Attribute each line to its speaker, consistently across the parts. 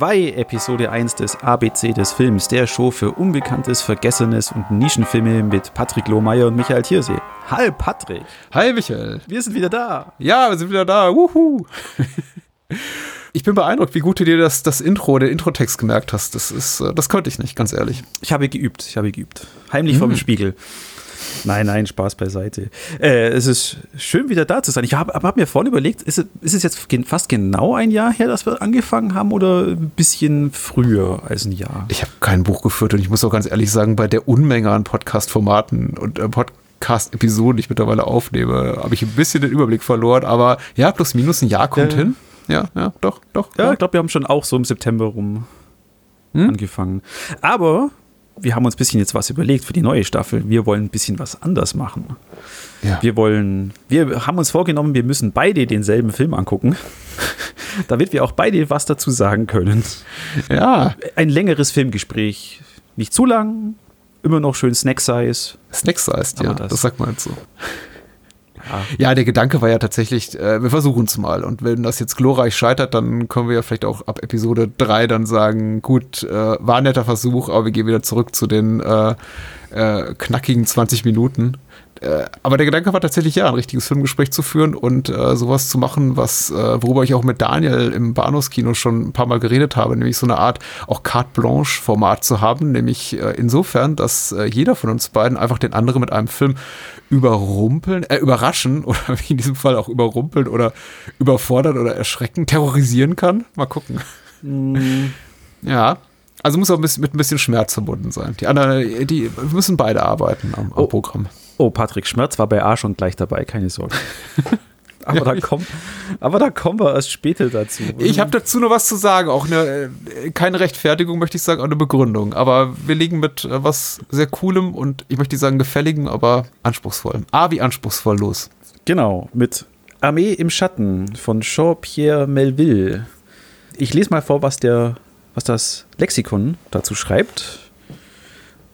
Speaker 1: 2, Episode 1 des ABC des Films, der Show für Unbekanntes, Vergessenes und Nischenfilme mit Patrick Lohmeier und Michael Thiersee. Hi Patrick.
Speaker 2: Hi Michael.
Speaker 1: Wir sind wieder da.
Speaker 2: Ja, wir sind wieder da. Wuhu. Ich bin beeindruckt, wie gut du dir das, das Intro, den Introtext gemerkt hast. Das ist, äh, das konnte ich nicht, ganz ehrlich.
Speaker 1: Ich habe geübt, ich habe geübt. Heimlich mhm. vor dem Spiegel. Nein, nein, Spaß beiseite. Äh, es ist schön, wieder da zu sein. Ich habe hab mir vorhin überlegt, ist es, ist es jetzt fast genau ein Jahr her, dass wir angefangen haben oder ein bisschen früher als ein Jahr?
Speaker 2: Ich habe kein Buch geführt und ich muss auch ganz ehrlich sagen, bei der Unmenge an Podcast-Formaten und äh, Podcast-Episoden, die ich mittlerweile aufnehme, habe ich ein bisschen den Überblick verloren. Aber ja, plus minus ein Jahr kommt äh, hin. Ja, ja, doch, doch.
Speaker 1: Ja, ja. ich glaube, wir haben schon auch so im September rum hm? angefangen. Aber wir haben uns ein bisschen jetzt was überlegt für die neue Staffel. Wir wollen ein bisschen was anders machen. Ja. Wir wollen, wir haben uns vorgenommen, wir müssen beide denselben Film angucken, damit wir auch beide was dazu sagen können.
Speaker 2: Ja.
Speaker 1: Ein längeres Filmgespräch. Nicht zu lang, immer noch schön Snack-Size.
Speaker 2: Snack-Size, ja, das, das sagt man jetzt so. Ja. der Gedanke war ja tatsächlich, äh, wir versuchen es mal. Und wenn das jetzt glorreich scheitert, dann können wir ja vielleicht auch ab Episode 3 dann sagen, gut, äh, war ein netter Versuch, aber wir gehen wieder zurück zu den äh, äh knackigen 20 Minuten. Äh, aber der Gedanke war tatsächlich ja, ein richtiges Filmgespräch zu führen und äh, sowas zu machen, was, äh, worüber ich auch mit Daniel im Bahnhofskino schon ein paar Mal geredet habe, nämlich so eine Art auch Carte Blanche Format zu haben, nämlich äh, insofern, dass äh, jeder von uns beiden einfach den anderen mit einem Film überrumpeln, äh, überraschen oder wie in diesem Fall auch überrumpeln oder überfordern oder erschrecken, terrorisieren kann. Mal gucken. Mhm. Ja. Also muss auch mit ein bisschen Schmerz verbunden sein. Die anderen, die müssen beide arbeiten am, am
Speaker 1: oh.
Speaker 2: Programm.
Speaker 1: Oh, Patrick Schmerz war bei A schon gleich dabei, keine Sorge. aber, da komm, aber da kommen wir erst später dazu.
Speaker 2: Ich habe dazu noch was zu sagen. Auch eine, äh, keine Rechtfertigung, möchte ich sagen, auch eine Begründung. Aber wir liegen mit äh, was sehr Coolem und ich möchte sagen gefälligem, aber anspruchsvollem. A wie anspruchsvoll los.
Speaker 1: Genau, mit Armee im Schatten von Jean-Pierre Melville. Ich lese mal vor, was, der, was das Lexikon dazu schreibt.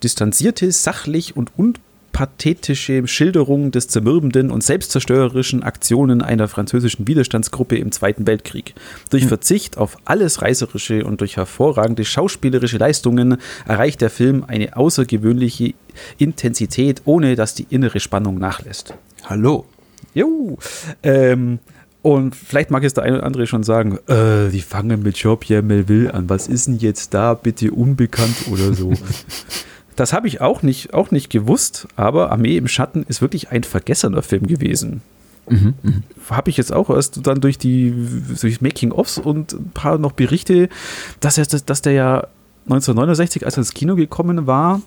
Speaker 1: Distanzierte, sachlich und un pathetische Schilderung des zermürbenden und selbstzerstörerischen Aktionen einer französischen Widerstandsgruppe im Zweiten Weltkrieg. Durch hm. Verzicht auf alles Reißerische und durch hervorragende schauspielerische Leistungen erreicht der Film eine außergewöhnliche Intensität, ohne dass die innere Spannung nachlässt.
Speaker 2: Hallo.
Speaker 1: Jo. Ähm, und vielleicht mag es der eine oder andere schon sagen, äh, die fangen mit Jean-Pierre Melville an. Was ist denn jetzt da bitte unbekannt oder so? Das habe ich auch nicht, auch nicht gewusst, aber Armee im Schatten ist wirklich ein vergessener Film gewesen. Mhm, mh. Habe ich jetzt auch erst dann durch die durch Making-ofs und ein paar noch Berichte, dass, er, dass der ja 1969, als er ins Kino gekommen war,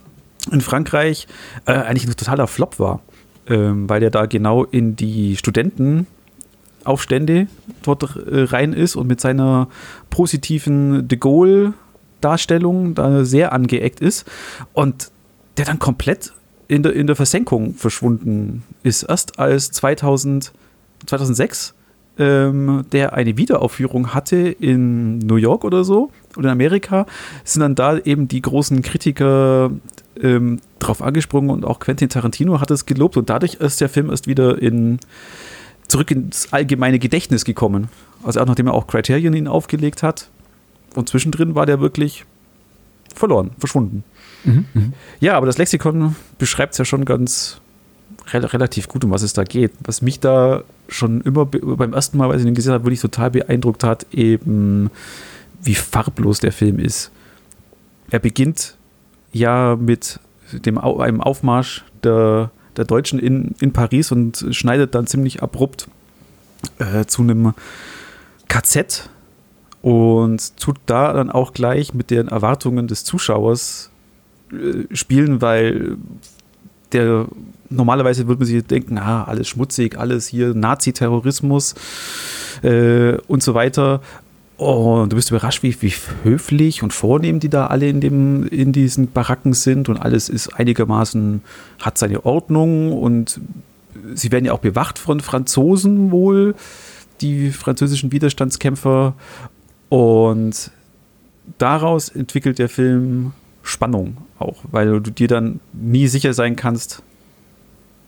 Speaker 1: in Frankreich, äh, eigentlich ein totaler Flop war. Ähm, weil der da genau in die Studentenaufstände dort äh, rein ist und mit seiner positiven De Gaulle Darstellung da sehr angeeckt ist und der dann komplett in der, in der Versenkung verschwunden ist. Erst als 2000, 2006 ähm, der eine Wiederaufführung hatte in New York oder so oder in Amerika, sind dann da eben die großen Kritiker ähm, drauf angesprungen und auch Quentin Tarantino hat es gelobt und dadurch ist der Film erst wieder in, zurück ins allgemeine Gedächtnis gekommen. Also auch nachdem er auch Criterion ihn aufgelegt hat, und zwischendrin war der wirklich verloren, verschwunden. Mhm, mh. Ja, aber das Lexikon beschreibt es ja schon ganz re relativ gut, um was es da geht. Was mich da schon immer beim ersten Mal, als ich ihn gesehen habe, wirklich total beeindruckt hat, eben wie farblos der Film ist. Er beginnt ja mit dem, einem Aufmarsch der, der Deutschen in, in Paris und schneidet dann ziemlich abrupt äh, zu einem KZ und tut da dann auch gleich mit den Erwartungen des Zuschauers äh, spielen, weil der normalerweise würde man sich denken, ah, alles schmutzig, alles hier Nazi-Terrorismus äh, und so weiter. Und du bist überrascht, wie, wie höflich und vornehm die da alle in, dem, in diesen Baracken sind und alles ist einigermaßen, hat seine Ordnung und sie werden ja auch bewacht von Franzosen wohl, die französischen Widerstandskämpfer und daraus entwickelt der Film Spannung auch, weil du dir dann nie sicher sein kannst,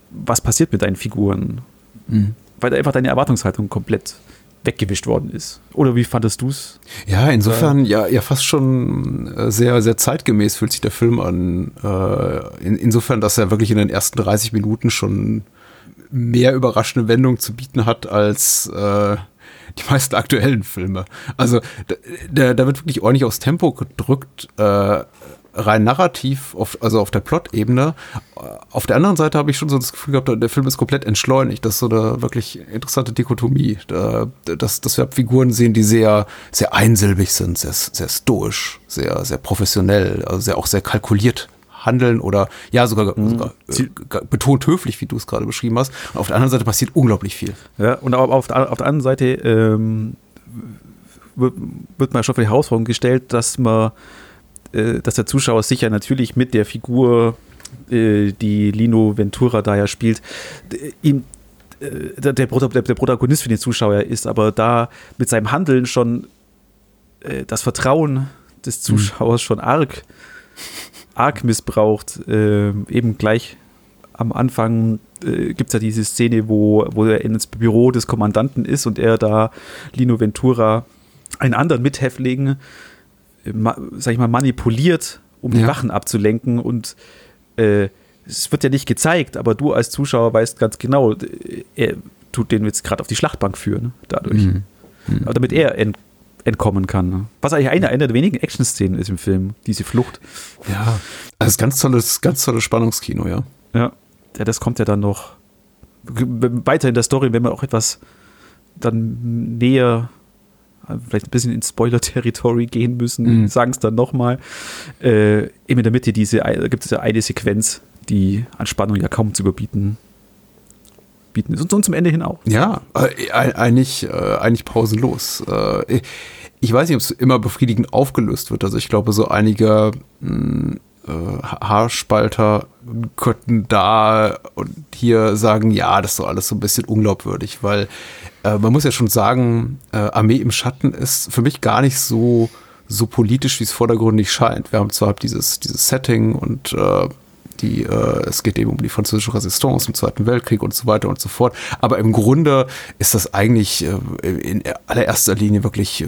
Speaker 1: was passiert mit deinen Figuren. Mhm. Weil einfach deine Erwartungshaltung komplett weggewischt worden ist. Oder wie fandest du es?
Speaker 2: Ja, insofern ja, ja fast schon äh, sehr, sehr zeitgemäß fühlt sich der Film an. Äh, in, insofern, dass er wirklich in den ersten 30 Minuten schon mehr überraschende Wendungen zu bieten hat als äh, die meisten aktuellen Filme. Also da, da wird wirklich ordentlich aufs Tempo gedrückt. Äh, rein narrativ, auf, also auf der Plot-Ebene. Auf der anderen Seite habe ich schon so das Gefühl gehabt, der Film ist komplett entschleunigt. Das ist so eine wirklich interessante Dichotomie. dass, dass wir Figuren sehen, die sehr, sehr einsilbig sind, sehr, sehr stoisch, sehr, sehr professionell, also sehr, auch sehr kalkuliert handeln oder ja sogar, mhm. sogar äh, betont höflich, wie du es gerade beschrieben hast. Und auf der anderen Seite passiert unglaublich viel.
Speaker 1: Ja, und auf, auf, der, auf der anderen Seite ähm, wird, man schon für die Herausforderung gestellt, dass man äh, dass der Zuschauer sicher natürlich mit der Figur, äh, die Lino Ventura da ja spielt, ihm der, der, der, Protagonist für den Zuschauer ist, aber da mit seinem Handeln schon das Vertrauen des mhm. Zuschauers schon arg, arg missbraucht. eben gleich am Anfang äh, gibt es ja diese Szene, wo, wo er ins Büro des Kommandanten ist und er da Lino Ventura einen anderen Mithäftling sag ich mal, manipuliert, um die Wachen abzulenken und äh, es wird ja nicht gezeigt, aber du als Zuschauer weißt ganz genau, er tut den jetzt gerade auf die Schlachtbank führen, dadurch. Mhm. Mhm. Damit er entkommen kann. Ne? Was eigentlich eine, eine der wenigen Action-Szenen ist im Film, diese Flucht.
Speaker 2: Ja, das ist ganz tolles, ganz tolles Spannungskino, ja.
Speaker 1: Ja, ja das kommt ja dann noch weiter in der Story, wenn wir auch etwas dann näher vielleicht ein bisschen ins Spoiler-Territory gehen müssen, mhm. sagen es dann nochmal. Äh, eben in der Mitte diese, gibt es ja eine Sequenz, die an Spannung ja kaum zu überbieten bieten. Und, und zum Ende hin auch.
Speaker 2: Ja, äh, eigentlich, äh, eigentlich pausenlos. Äh, ich weiß nicht, ob es immer befriedigend aufgelöst wird. Also ich glaube, so einige mh, hm, äh, Haarspalter könnten da und hier sagen, ja, das ist doch alles so ein bisschen unglaubwürdig, weil äh, man muss ja schon sagen, äh, Armee im Schatten ist für mich gar nicht so so politisch, wie es vordergründig scheint. Wir haben zwar dieses, dieses Setting und äh, die, äh, es geht eben um die französische Resistance im Zweiten Weltkrieg und so weiter und so fort. Aber im Grunde ist das eigentlich äh, in allererster Linie wirklich äh,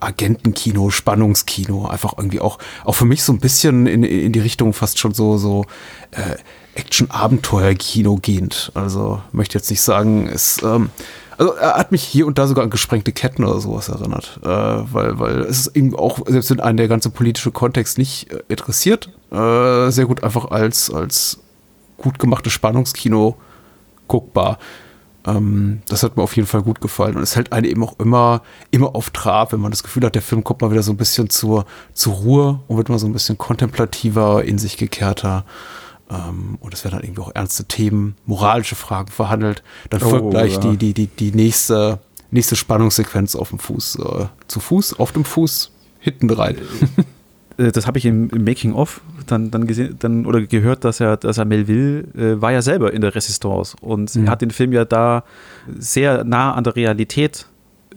Speaker 2: Agentenkino, Spannungskino, einfach irgendwie auch, auch für mich so ein bisschen in, in die Richtung fast schon so, so äh, Action-Abenteuer-Kino gehend. Also möchte jetzt nicht sagen, es ähm, also er hat mich hier und da sogar an gesprengte Ketten oder sowas erinnert, äh, weil, weil es ist eben auch, selbst wenn einen der ganze politische Kontext nicht äh, interessiert, äh, sehr gut einfach als, als gut gemachtes Spannungskino guckbar. Ähm, das hat mir auf jeden Fall gut gefallen und es hält einen eben auch immer, immer auf Trab, wenn man das Gefühl hat, der Film kommt mal wieder so ein bisschen zur, zur Ruhe und wird mal so ein bisschen kontemplativer, in sich gekehrter. Ähm, und es werden dann irgendwie auch ernste Themen, moralische Fragen verhandelt. Dann oh, folgt gleich ja. die, die, die, die nächste, nächste Spannungssequenz auf dem Fuß. Äh, zu Fuß, auf dem Fuß, hinten rein.
Speaker 1: Äh, das habe ich im, im Making-of dann, dann gesehen dann, oder gehört, dass er, dass er Melville äh, war ja selber in der Resistance und mhm. er hat den Film ja da sehr nah an der Realität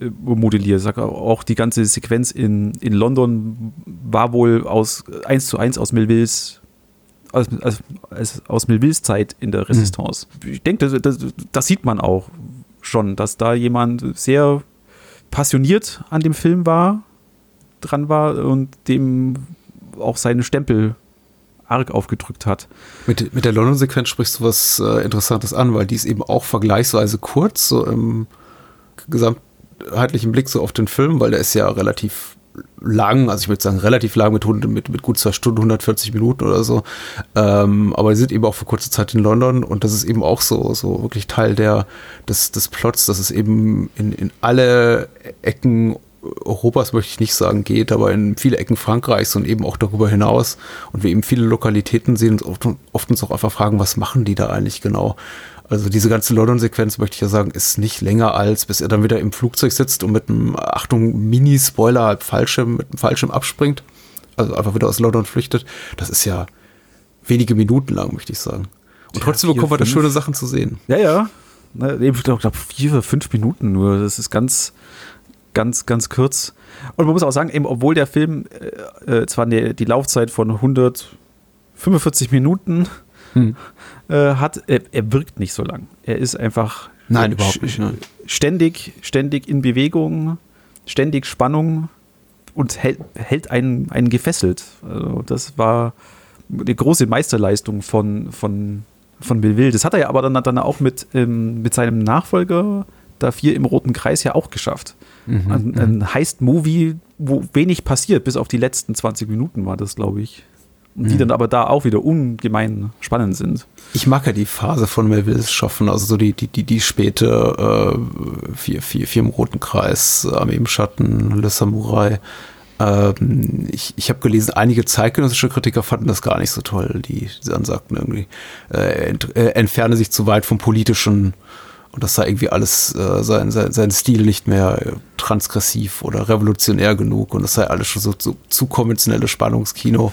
Speaker 1: äh, modelliert. Sag auch die ganze Sequenz in, in London war wohl aus eins zu eins aus Melvilles aus, aus, aus Melvilles Zeit in der Resistance. Mhm. Ich denke, das, das, das, sieht man auch schon, dass da jemand sehr passioniert an dem Film war, dran war und dem auch seinen Stempel arg aufgedrückt hat.
Speaker 2: Mit, mit der London-Sequenz sprichst du was äh, Interessantes an, weil die ist eben auch vergleichsweise kurz, so im gesamtheitlichen Blick so auf den Film, weil der ist ja relativ lang, also ich würde sagen relativ lang mit, mit, mit gut zwei Stunden, 140 Minuten oder so. Ähm, aber die sind eben auch für kurze Zeit in London und das ist eben auch so, so wirklich Teil der, des, des Plots, dass es eben in, in alle Ecken Europas möchte ich nicht sagen geht, aber in viele Ecken Frankreichs und eben auch darüber hinaus und wir eben viele Lokalitäten sehen und oft, oft uns auch einfach fragen, was machen die da eigentlich genau? Also diese ganze London-Sequenz, möchte ich ja sagen, ist nicht länger als, bis er dann wieder im Flugzeug sitzt und mit einem, Achtung, Mini-Spoiler, halb Fallschirm, mit einem Fallschirm abspringt. Also einfach wieder aus London flüchtet. Das ist ja wenige Minuten lang, möchte ich sagen. Und ja, trotzdem bekommen wir da schöne Sachen zu sehen.
Speaker 1: Ja, ja. Ich glaube, vier, fünf Minuten nur. Das ist ganz, ganz, ganz kurz. Und man muss auch sagen, eben, obwohl der Film äh, äh zwar die, die Laufzeit von 145 Minuten hm. äh, hat, er, er, wirkt nicht so lang. Er ist einfach
Speaker 2: Nein, überhaupt nicht. Nein.
Speaker 1: Ständig, ständig in Bewegung, ständig Spannung und hält, hält einen, einen gefesselt. Also das war eine große Meisterleistung von, von, von Melville. Das hat er ja aber dann, dann auch mit, ähm, mit seinem Nachfolger da vier im roten Kreis ja auch geschafft. Mhm, ein, ein. Heist-Movie, wo wenig passiert, bis auf die letzten 20 Minuten war das, glaube ich. Die mhm. dann aber da auch wieder ungemein spannend sind.
Speaker 2: Ich mag ja die Phase von Melvilles Schaffen, also so die, die, die, die späte äh, vier, vier, vier im roten Kreis, Armee im Schatten, Le Samurai. Ähm, ich ich habe gelesen, einige zeitgenössische Kritiker fanden das gar nicht so toll, die, die dann sagten irgendwie, äh, ent, äh, entferne sich zu weit vom politischen und das sei irgendwie alles, äh, sein, sein, sein Stil nicht mehr äh, transgressiv oder revolutionär genug und das sei alles schon so, so zu konventionelles Spannungskino.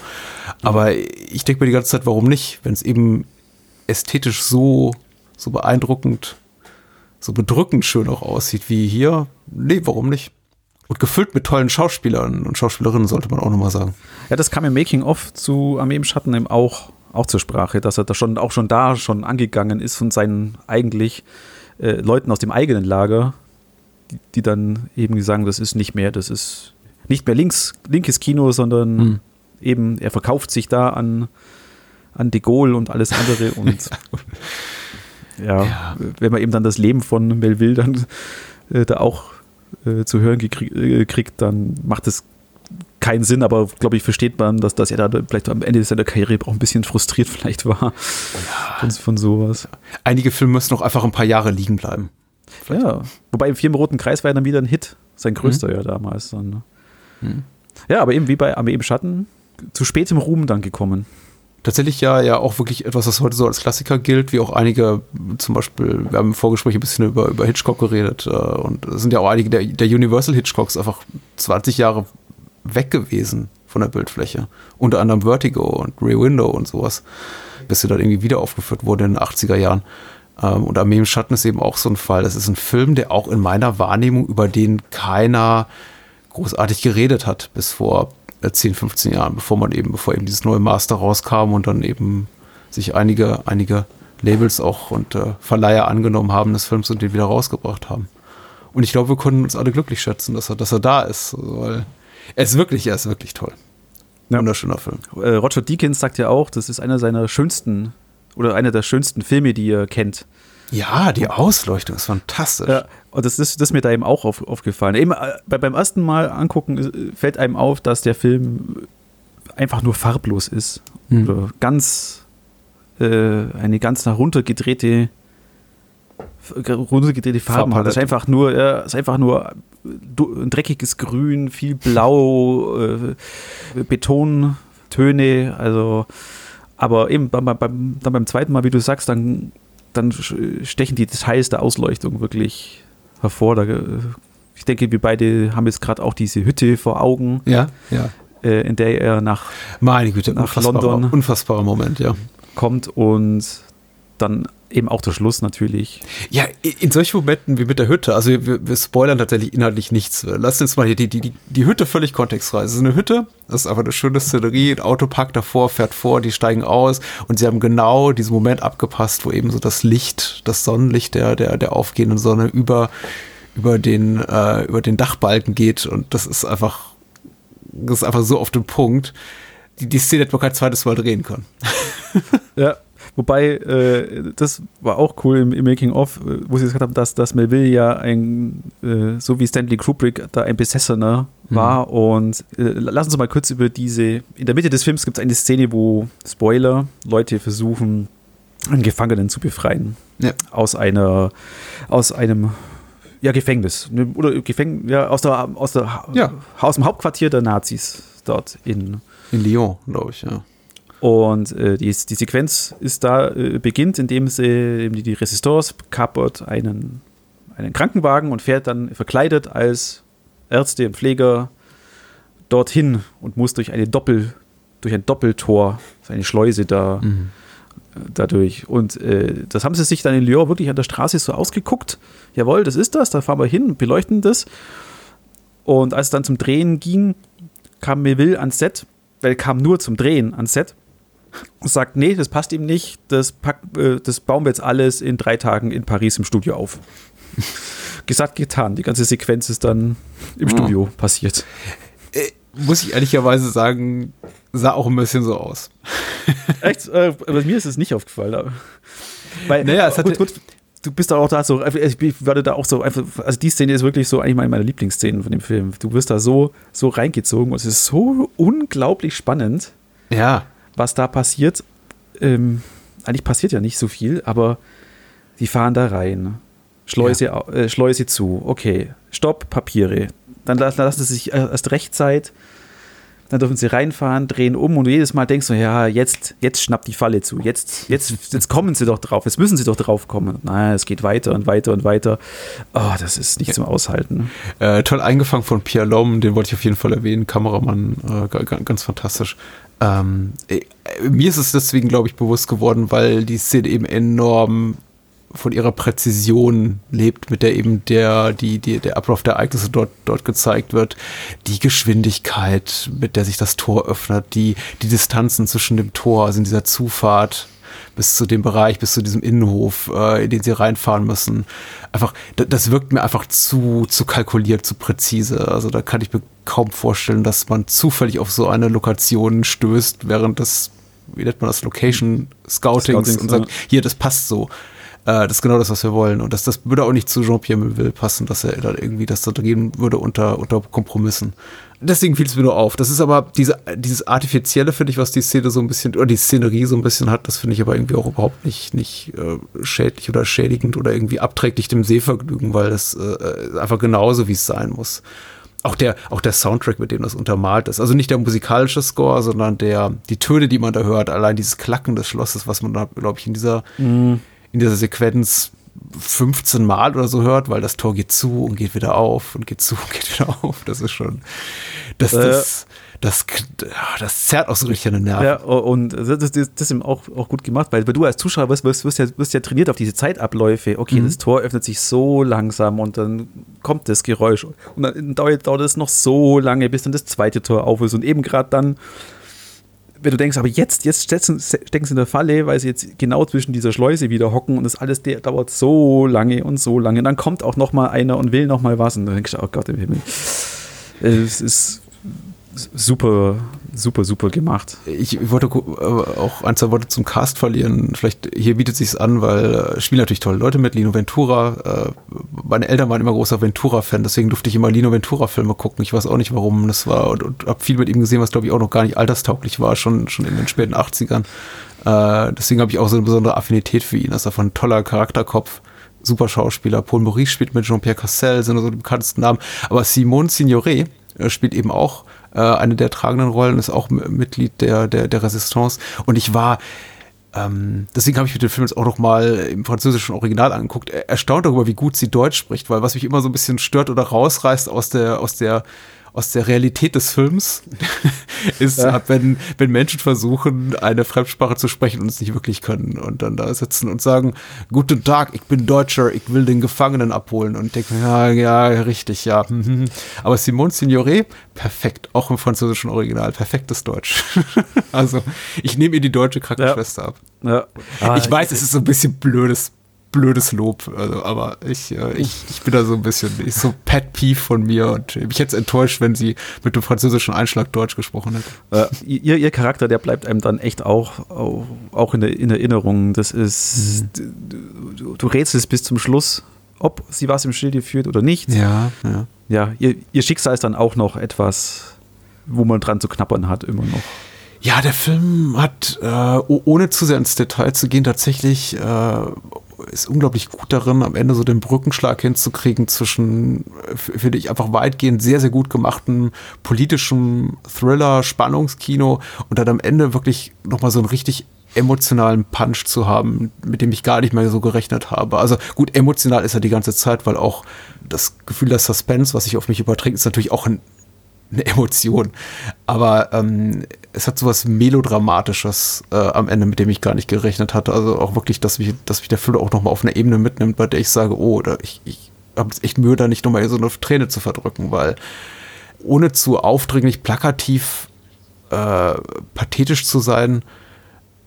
Speaker 2: Aber ich denke mir die ganze Zeit, warum nicht, wenn es eben ästhetisch so, so beeindruckend, so bedrückend schön auch aussieht wie hier. Nee, warum nicht? Und gefüllt mit tollen Schauspielern und Schauspielerinnen, sollte man auch nochmal sagen.
Speaker 1: Ja, das kam im Making-of zu Armee im Schatten eben auch, auch zur Sprache, dass er da schon, auch schon da schon angegangen ist von seinen eigentlich äh, Leuten aus dem eigenen Lager, die, die, dann eben sagen, das ist nicht mehr, das ist nicht mehr links, linkes Kino, sondern hm. eben, er verkauft sich da an, an De Gaulle und alles andere und ja, ja, wenn man eben dann das Leben von Melville dann äh, da auch äh, zu hören äh, kriegt, dann macht es keinen Sinn, aber glaube ich, versteht man, dass, dass er da vielleicht am Ende seiner Karriere auch ein bisschen frustriert vielleicht war ja. von, von, sowas.
Speaker 2: Einige Filme müssen noch einfach ein paar Jahre liegen bleiben.
Speaker 1: Vielleicht. Ja, wobei im Film Roten Kreis war ja dann wieder ein Hit, sein größter mhm. ja damals. Dann, ne? mhm. Ja, aber eben wie bei Armee im Schatten, zu spät im Ruhm dann gekommen
Speaker 2: tatsächlich ja, ja auch wirklich etwas, was heute so als Klassiker gilt, wie auch einige, zum Beispiel, wir haben im Vorgespräch ein bisschen über, über Hitchcock geredet, äh, und es sind ja auch einige der, der Universal Hitchcocks einfach 20 Jahre weg gewesen von der Bildfläche. Unter anderem Vertigo und Rear Window und sowas, bis sie dann irgendwie wieder aufgeführt wurde in den 80er Jahren. Ähm, und Armee im Schatten ist eben auch so ein Fall. Das ist ein Film, der auch in meiner Wahrnehmung, über den keiner großartig geredet hat bis vor 10, äh, 15 Jahren, bevor man eben, bevor eben dieses neue Master rauskam und dann eben sich einige, einige Labels auch und äh, Verleiher angenommen haben des Films und den wieder rausgebracht haben. Und ich glaube, wir können uns alle glücklich schätzen, dass er, dass er da ist, weil er ist wirklich, er ist wirklich toll.
Speaker 1: Ja. Wunderschöner Film. Äh, Roger Deakins sagt ja auch, das ist einer seiner schönsten oder einer der schönsten Filme, die er kennt.
Speaker 2: Ja, die Ausleuchtung ist fantastisch. Ja,
Speaker 1: und das ist, das ist mir da eben auch auf, aufgefallen. Eben äh, bei, beim ersten Mal angucken äh, fällt einem auf, dass der Film einfach nur farblos ist. Hm. Oder ganz äh, eine ganz nach runtergedrehte runtergedrehte Farben hat. Das ist einfach nur, ja, ist einfach nur ein dreckiges Grün, viel Blau, äh, Betontöne, also aber eben beim, beim, dann beim zweiten Mal, wie du sagst, dann dann stechen die Details der Ausleuchtung wirklich hervor. Da, äh, ich denke, wir beide haben jetzt gerade auch diese Hütte vor Augen.
Speaker 2: Ja, ja.
Speaker 1: Äh, in der er nach,
Speaker 2: Meine Güte, nach London unfassbarer Moment, ja.
Speaker 1: kommt und dann eben auch der Schluss natürlich.
Speaker 2: Ja, in solchen Momenten wie mit der Hütte, also wir, wir spoilern tatsächlich inhaltlich nichts. Lass uns mal hier die, die, die Hütte völlig kontextfrei. Es ist eine Hütte, das ist einfach eine schöne Szenerie, ein Auto parkt davor, fährt vor, die steigen aus und sie haben genau diesen Moment abgepasst, wo eben so das Licht, das Sonnenlicht der, der, der aufgehenden Sonne über, über, den, äh, über den Dachbalken geht und das ist einfach, das ist einfach so auf den Punkt. Die, die Szene hätte man kein zweites Mal drehen können.
Speaker 1: Ja, Wobei, äh, das war auch cool im, im Making-of, äh, wo sie gesagt haben, dass, dass Melville ja ein, äh, so wie Stanley Kubrick, da ein Besessener mhm. war. Und äh, lass uns mal kurz über diese, in der Mitte des Films gibt es eine Szene, wo Spoiler, Leute versuchen, einen Gefangenen zu befreien. Ja. Aus einer, aus einem ja, Gefängnis. Ne, oder Gefängnis, ja, aus, der, aus, der, ja. aus dem Hauptquartier der Nazis dort in,
Speaker 2: in Lyon, glaube ich, ja.
Speaker 1: Und äh, die, die Sequenz ist da, äh, beginnt, indem sie die, die Resistors kapert einen, einen Krankenwagen und fährt dann verkleidet als Ärzte und Pfleger dorthin und muss durch eine Doppel, durch ein Doppeltor, eine Schleuse da mhm. dadurch. Und äh, das haben sie sich dann in Lyon wirklich an der Straße so ausgeguckt. Jawohl, das ist das, da fahren wir hin, beleuchten das. Und als es dann zum Drehen ging, kam Melville ans Set, weil er kam nur zum Drehen ans Set sagt, nee, das passt ihm nicht, das, pack, äh, das bauen wir jetzt alles in drei Tagen in Paris im Studio auf. Gesagt, getan. Die ganze Sequenz ist dann im oh. Studio passiert.
Speaker 2: Äh, muss ich ehrlicherweise sagen, sah auch ein bisschen so aus.
Speaker 1: Echt? Äh, aber mir ist es nicht aufgefallen. Weil, naja, es hat gut, gut, du bist da auch da so, ich werde da auch so einfach, also die Szene ist wirklich so eigentlich meine, meine Lieblingsszenen von dem Film. Du wirst da so, so reingezogen und es ist so unglaublich spannend.
Speaker 2: Ja.
Speaker 1: Was da passiert. Ähm, eigentlich passiert ja nicht so viel, aber die fahren da rein. Schleuse, ja. äh, Schleuse zu. Okay. Stopp, Papiere. Dann lassen sie sich erst rechtzeitig dann dürfen sie reinfahren, drehen um und du jedes Mal denkst du, ja, jetzt, jetzt schnappt die Falle zu, jetzt, jetzt, jetzt kommen sie doch drauf, jetzt müssen sie doch drauf kommen. Nein, es geht weiter und weiter und weiter. Oh, das ist nicht ja. zum Aushalten.
Speaker 2: Äh, toll eingefangen von Pierre Lom, den wollte ich auf jeden Fall erwähnen, Kameramann, äh, ganz fantastisch. Ähm, äh, mir ist es deswegen, glaube ich, bewusst geworden, weil die Szene eben enorm von ihrer Präzision lebt, mit der eben der, die, die, der Ablauf der Ereignisse dort, dort gezeigt wird, die Geschwindigkeit, mit der sich das Tor öffnet, die, die Distanzen zwischen dem Tor, also in dieser Zufahrt bis zu dem Bereich, bis zu diesem Innenhof, äh, in den sie reinfahren müssen. Einfach, das wirkt mir einfach zu, zu kalkuliert, zu präzise. Also da kann ich mir kaum vorstellen, dass man zufällig auf so eine Lokation stößt, während das, wie nennt man das, Location Scoutings, Scoutings und sagt, ja. hier, das passt so. Äh, das ist genau das, was wir wollen. Und das, das würde auch nicht zu Jean-Pierre Melville passen, dass er da irgendwie das da gehen würde unter, unter Kompromissen. Deswegen fiel es mir nur auf. Das ist aber diese, dieses Artifizielle, finde ich, was die Szene so ein bisschen, oder die Szenerie so ein bisschen hat, das finde ich aber irgendwie auch überhaupt nicht, nicht äh, schädlich oder schädigend oder irgendwie abträglich dem Sehvergnügen, weil das äh, einfach genauso, wie es sein muss auch der, auch der Soundtrack, mit dem das untermalt ist. Also nicht der musikalische Score, sondern der, die Töne, die man da hört, allein dieses Klacken des Schlosses, was man da, glaube ich, in dieser, mm in dieser Sequenz 15 Mal oder so hört, weil das Tor geht zu und geht wieder auf und geht zu und geht wieder auf. Das ist schon, das, äh, das, das, das zerrt auch so richtig an den Nerven.
Speaker 1: Ja, und das, das, das ist eben auch, auch gut gemacht, weil du als Zuschauer wirst, wirst, wirst, ja, wirst ja trainiert auf diese Zeitabläufe. Okay, mhm. das Tor öffnet sich so langsam und dann kommt das Geräusch und dann dauert, dauert es noch so lange, bis dann das zweite Tor auf ist und eben gerade dann wenn du denkst, aber jetzt, jetzt stecken, stecken sie in der Falle, weil sie jetzt genau zwischen dieser Schleuse wieder hocken und das alles der, dauert so lange und so lange. Und dann kommt auch noch mal einer und will noch mal was und dann denkst du, oh Gott im Himmel. Es ist super, super, super gemacht.
Speaker 2: Ich wollte auch ein, zwei Worte zum Cast verlieren. Vielleicht hier bietet sich an, weil äh, spielen natürlich tolle Leute mit. Lino Ventura. Äh, meine Eltern waren immer großer Ventura-Fan, deswegen durfte ich immer Lino Ventura-Filme gucken. Ich weiß auch nicht, warum das war und, und habe viel mit ihm gesehen, was glaube ich auch noch gar nicht alterstauglich war, schon, schon in den späten 80ern. Äh, deswegen habe ich auch so eine besondere Affinität für ihn. Das ist einfach ein toller Charakterkopf super Schauspieler. Paul Maurice spielt mit Jean-Pierre Cassel, sind so die bekanntesten Namen. Aber Simone Signoret spielt eben auch äh, eine der tragenden Rollen, ist auch Mitglied der, der, der Resistance. Und ich war, ähm, deswegen habe ich mir den Film jetzt auch noch mal im französischen Original angeguckt, erstaunt darüber, wie gut sie Deutsch spricht, weil was mich immer so ein bisschen stört oder rausreißt aus der, aus der aus der Realität des Films ist, ja. wenn, wenn Menschen versuchen, eine Fremdsprache zu sprechen und es nicht wirklich können und dann da sitzen und sagen, guten Tag, ich bin Deutscher, ich will den Gefangenen abholen und denken, ja, ja, richtig, ja. Aber Simone Signoret, perfekt, auch im französischen Original, perfektes Deutsch. also, ich nehme ihr die deutsche Krankenschwester ja. ab. Ja. Ah, ich weiß, es ist so ein bisschen blödes blödes Lob. Also, aber ich, äh, ich, ich bin da so ein bisschen, ich so Pet Peeve von mir und mich hätte es enttäuscht, wenn sie mit dem französischen Einschlag Deutsch gesprochen hätte.
Speaker 1: Äh, ihr, ihr Charakter, der bleibt einem dann echt auch, auch, auch in, der, in Erinnerung. Das ist, mhm. du, du rätselst bis zum Schluss, ob sie was im Schilde führt oder nicht.
Speaker 2: Ja, ja.
Speaker 1: Ja, ihr, ihr Schicksal ist dann auch noch etwas, wo man dran zu knappern hat, immer noch.
Speaker 2: Ja, der Film hat, äh, ohne zu sehr ins Detail zu gehen, tatsächlich äh, ist unglaublich gut darin, am Ende so den Brückenschlag hinzukriegen zwischen, finde ich, einfach weitgehend sehr, sehr gut gemachten politischen Thriller, Spannungskino und dann am Ende wirklich nochmal so einen richtig emotionalen Punch zu haben, mit dem ich gar nicht mehr so gerechnet habe. Also gut, emotional ist er die ganze Zeit, weil auch das Gefühl der Suspense, was sich auf mich überträgt, ist natürlich auch ein eine Emotion. Aber ähm, es hat sowas Melodramatisches äh, am Ende, mit dem ich gar nicht gerechnet hatte. Also auch wirklich, dass mich, dass mich der Film auch nochmal auf eine Ebene mitnimmt, bei der ich sage, oh, oder ich, ich habe jetzt echt Mühe, da nicht nochmal so eine Träne zu verdrücken, weil ohne zu aufdringlich plakativ äh, pathetisch zu sein,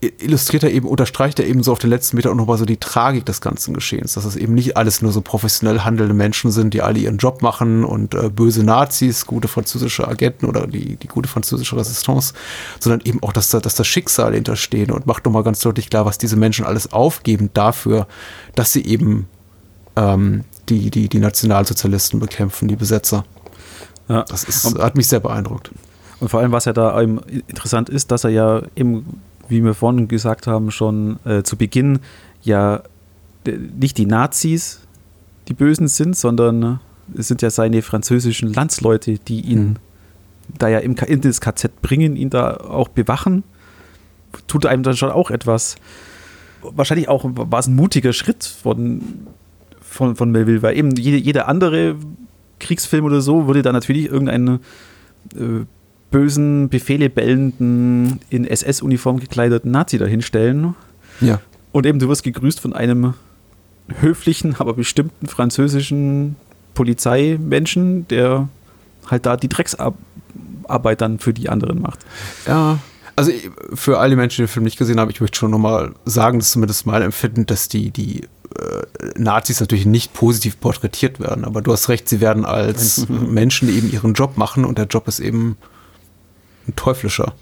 Speaker 2: illustriert er eben, unterstreicht er eben so auf den letzten Meter auch nochmal so die Tragik des ganzen Geschehens, dass es eben nicht alles nur so professionell handelnde Menschen sind, die alle ihren Job machen und äh, böse Nazis, gute französische Agenten oder die, die gute französische Resistance, sondern eben auch, dass da, dass das Schicksal hinterstehen und macht nochmal ganz deutlich klar, was diese Menschen alles aufgeben dafür, dass sie eben ähm, die, die, die Nationalsozialisten bekämpfen, die Besetzer. Ja. Das ist, hat mich sehr beeindruckt.
Speaker 1: Und vor allem, was ja da interessant ist, dass er ja eben wie wir vorhin gesagt haben, schon äh, zu Beginn ja nicht die Nazis die Bösen sind, sondern es sind ja seine französischen Landsleute, die ihn mhm. da ja im, in das KZ bringen, ihn da auch bewachen. Tut einem dann schon auch etwas. Wahrscheinlich auch war es ein mutiger Schritt von, von, von Melville, weil eben jede, jeder andere Kriegsfilm oder so würde da natürlich irgendeine äh, bösen, Befehle bellenden, in SS-Uniform gekleideten Nazi dahinstellen.
Speaker 2: Ja.
Speaker 1: Und eben du wirst gegrüßt von einem höflichen, aber bestimmten französischen Polizeimenschen, der halt da die Drecksarbeit dann für die anderen macht.
Speaker 2: Ja, also für alle Menschen, die den Film nicht gesehen haben, ich möchte schon nochmal sagen, dass zumindest mein Empfinden, dass die, die äh, Nazis natürlich nicht positiv porträtiert werden, aber du hast recht, sie werden als Menschen, eben ihren Job machen und der Job ist eben ein teuflischer.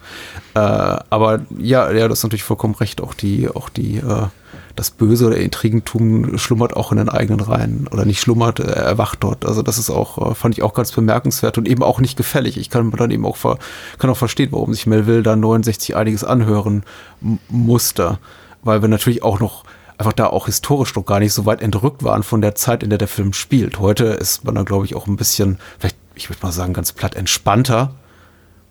Speaker 2: Äh, aber ja, ja, das ist natürlich vollkommen recht. Auch die, auch die, äh, das Böse oder Intrigentum schlummert auch in den eigenen Reihen oder nicht schlummert, äh, erwacht dort. Also das ist auch, äh, fand ich auch ganz bemerkenswert und eben auch nicht gefällig. Ich kann dann eben auch, ver kann auch verstehen, warum sich Melville da 69 einiges anhören musste, weil wir natürlich auch noch einfach da auch historisch noch gar nicht so weit entrückt waren von der Zeit, in der der Film spielt. Heute ist man da, glaube ich, auch ein bisschen, vielleicht, ich würde mal sagen, ganz platt entspannter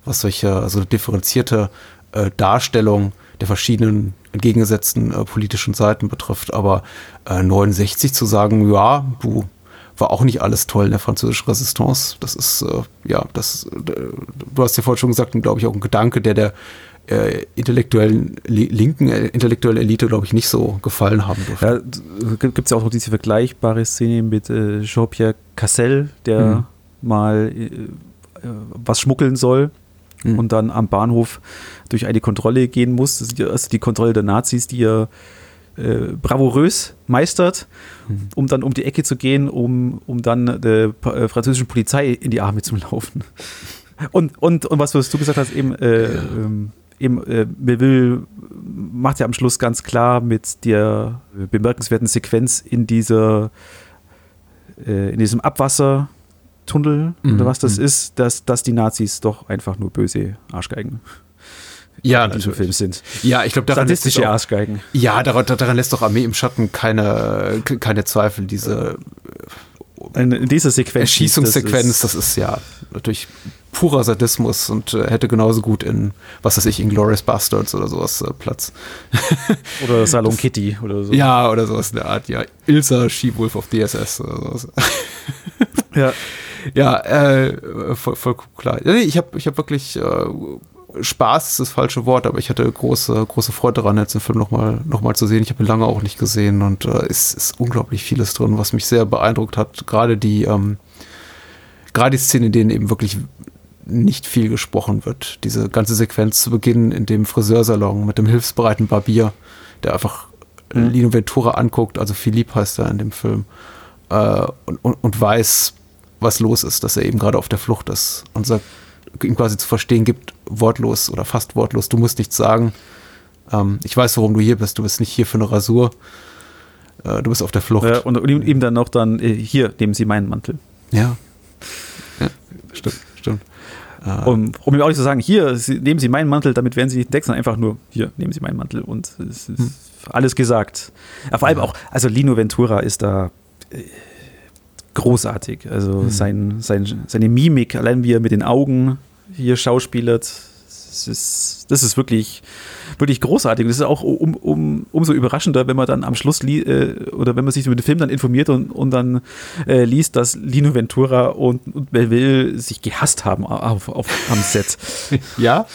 Speaker 2: was solche, also differenzierte äh, Darstellung der verschiedenen entgegengesetzten äh, politischen Seiten betrifft. Aber äh, 69 zu sagen, ja, du war auch nicht alles toll in der französischen Resistance. Das ist, äh, ja, das, äh, du hast ja vorhin schon gesagt, glaube ich, auch ein Gedanke, der der äh, intellektuellen, linken äh, intellektuellen Elite, glaube ich, nicht so gefallen haben dürfte.
Speaker 1: Ja, gibt es ja auch noch diese vergleichbare Szene mit äh, Jean-Pierre Cassel, der mhm. mal was schmuggeln soll mhm. und dann am Bahnhof durch eine Kontrolle gehen muss. Das ist die, also die Kontrolle der Nazis, die er äh, bravourös meistert, mhm. um dann um die Ecke zu gehen, um, um dann der äh, französischen Polizei in die Arme zu laufen. Und, und, und was du gesagt hast, eben, äh, ja. ähm, eben äh, Melville macht ja am Schluss ganz klar mit der bemerkenswerten Sequenz in dieser äh, in diesem Abwasser Tunnel mhm. oder was das mhm. ist, dass, dass die Nazis doch einfach nur böse Arschgeigen
Speaker 2: ja, in diesem Film
Speaker 1: sind.
Speaker 2: Ja, ich glaube, daran
Speaker 1: lässt auch, Arschgeigen.
Speaker 2: Ja, daran, daran, lässt doch Armee im Schatten keine, keine Zweifel. Diese
Speaker 1: in dieser Sequenz.
Speaker 2: Erschießungssequenz, das ist, das ist ja natürlich purer Sadismus und äh, hätte genauso gut in, was weiß ich, Inglourious Bastards oder sowas äh, Platz.
Speaker 1: oder Salon Kitty oder so.
Speaker 2: Ja, oder sowas in der Art, ja. Ilsa, She-Wolf of DSS oder sowas.
Speaker 1: ja.
Speaker 2: Ja, äh, voll, voll klar. Ich habe ich hab wirklich äh, Spaß ist das falsche Wort, aber ich hatte große, große Freude daran, jetzt den Film nochmal noch mal zu sehen. Ich habe ihn lange auch nicht gesehen und äh, es ist unglaublich vieles drin, was mich sehr beeindruckt hat. Gerade die, ähm, gerade die Szene, in denen eben wirklich nicht viel gesprochen wird. Diese ganze Sequenz zu Beginn in dem Friseursalon mit dem hilfsbereiten Barbier, der einfach mhm. Lino Ventura anguckt, also Philipp heißt er in dem Film, äh, und, und, und weiß, was los ist, dass er eben gerade auf der Flucht ist und sagt, ihm quasi zu verstehen gibt, wortlos oder fast wortlos, du musst nichts sagen. Ähm, ich weiß, warum du hier bist, du bist nicht hier für eine Rasur. Äh, du bist auf der Flucht.
Speaker 1: Ja, und, und ihm dann noch dann, äh, hier, nehmen Sie meinen Mantel.
Speaker 2: Ja. ja stimmt, stimmt.
Speaker 1: Äh, um, um ihm auch nicht zu sagen, hier, Sie, nehmen Sie meinen Mantel, damit werden Sie nicht entdeckt, sondern einfach nur, hier, nehmen Sie meinen Mantel. Und es ist hm. alles gesagt. Ja, vor allem auch, also Lino Ventura ist da äh, großartig. Also mhm. sein, sein, seine Mimik, allein wie er mit den Augen hier schauspielert, das ist, das ist wirklich, wirklich großartig. Das ist auch um, um, umso überraschender, wenn man dann am Schluss äh, oder wenn man sich über den Film dann informiert und, und dann äh, liest, dass Lino Ventura und, und Melville sich gehasst haben auf, auf, am Set.
Speaker 2: ja?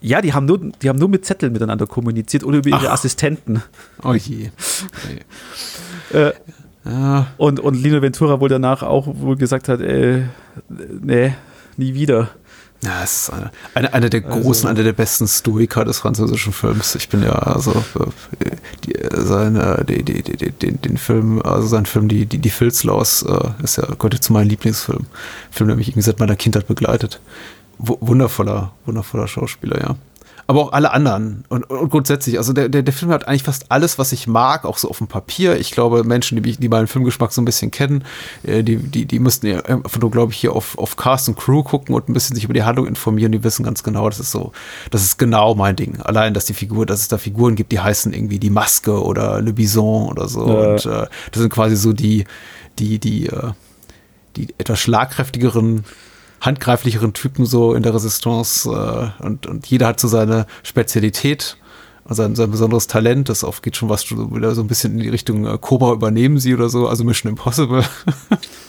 Speaker 1: Ja, die haben, nur, die haben nur mit Zetteln miteinander kommuniziert oder über ihre Ach. Assistenten.
Speaker 2: Oh je.
Speaker 1: Okay. äh, ja. Und, und Lino Ventura wohl danach auch wohl gesagt hat, äh, nee, nie wieder.
Speaker 2: Ja, es ist eine, eine, eine der also großen, also, eine der besten Stoiker des französischen Films. Ich bin ja, also, die, seine, die, die, den, den Film, also sein Film, die, die, die Filzlaus, äh, ist ja, gehört zu meinem Lieblingsfilm. Film, der mich irgendwie seit meiner Kindheit begleitet. W wundervoller, wundervoller Schauspieler, ja aber auch alle anderen. Und, und grundsätzlich, also der, der, der Film hat eigentlich fast alles, was ich mag, auch so auf dem Papier. Ich glaube, Menschen, die, die meinen Filmgeschmack so ein bisschen kennen, äh, die, die, die müssten ja einfach nur, glaube ich, hier auf, auf Cast und Crew gucken und ein bisschen sich über die Handlung informieren. Die wissen ganz genau, das ist so, das ist genau mein Ding. Allein, dass die Figur, dass es da Figuren gibt, die heißen irgendwie die Maske oder Le Bison oder so. Ja. Und äh, das sind quasi so die, die, die, äh, die etwas schlagkräftigeren handgreiflicheren Typen so in der Resistance äh, und, und jeder hat so seine Spezialität sein, sein besonderes Talent. Das oft geht schon was wieder so ein bisschen in die Richtung äh, Cobra übernehmen sie oder so, also Mission Impossible.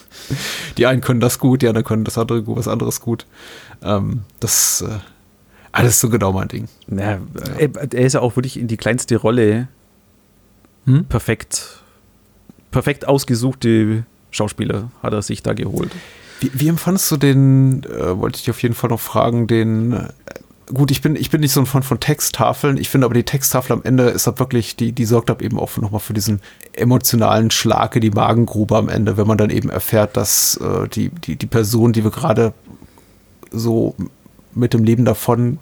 Speaker 2: die einen können das gut, die anderen können das andere was anderes gut. Ähm, das äh, alles so genau mein Ding.
Speaker 1: Ja, er, er ist ja auch wirklich in die kleinste Rolle hm? perfekt, perfekt ausgesuchte Schauspieler hat er sich da geholt.
Speaker 2: Wie, wie empfandest du den, äh, wollte ich auf jeden Fall noch fragen, den, äh, gut, ich bin, ich bin nicht so ein Fan von Texttafeln, ich finde aber die Texttafel am Ende ist halt wirklich, die, die sorgt ab eben auch nochmal für diesen emotionalen Schlag in die Magengrube am Ende, wenn man dann eben erfährt, dass äh, die, die, die Person, die wir gerade so mit dem Leben davon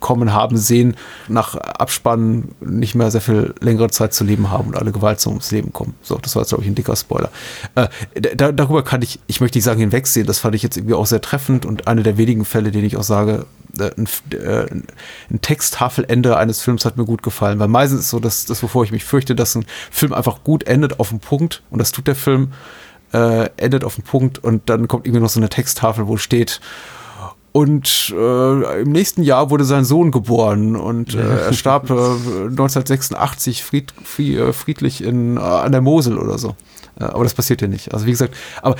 Speaker 2: kommen haben sehen, nach Abspann nicht mehr sehr viel längere Zeit zu leben haben und alle gewaltsam ums Leben kommen. So, das war jetzt, glaube ich, ein dicker Spoiler. Äh, da, darüber kann ich, ich möchte nicht sagen hinwegsehen, das fand ich jetzt irgendwie auch sehr treffend und eine der wenigen Fälle, denen ich auch sage, äh, ein, äh, ein Texttafelende eines Films hat mir gut gefallen, weil meistens ist so, dass das, wovor ich mich fürchte, dass ein Film einfach gut endet auf dem Punkt und das tut der Film, äh, endet auf dem Punkt und dann kommt irgendwie noch so eine Texttafel, wo steht, und äh, im nächsten Jahr wurde sein Sohn geboren und äh, er starb äh, 1986 fried, äh, friedlich in, äh, an der Mosel oder so. Äh, aber das passiert ja nicht. Also wie gesagt, aber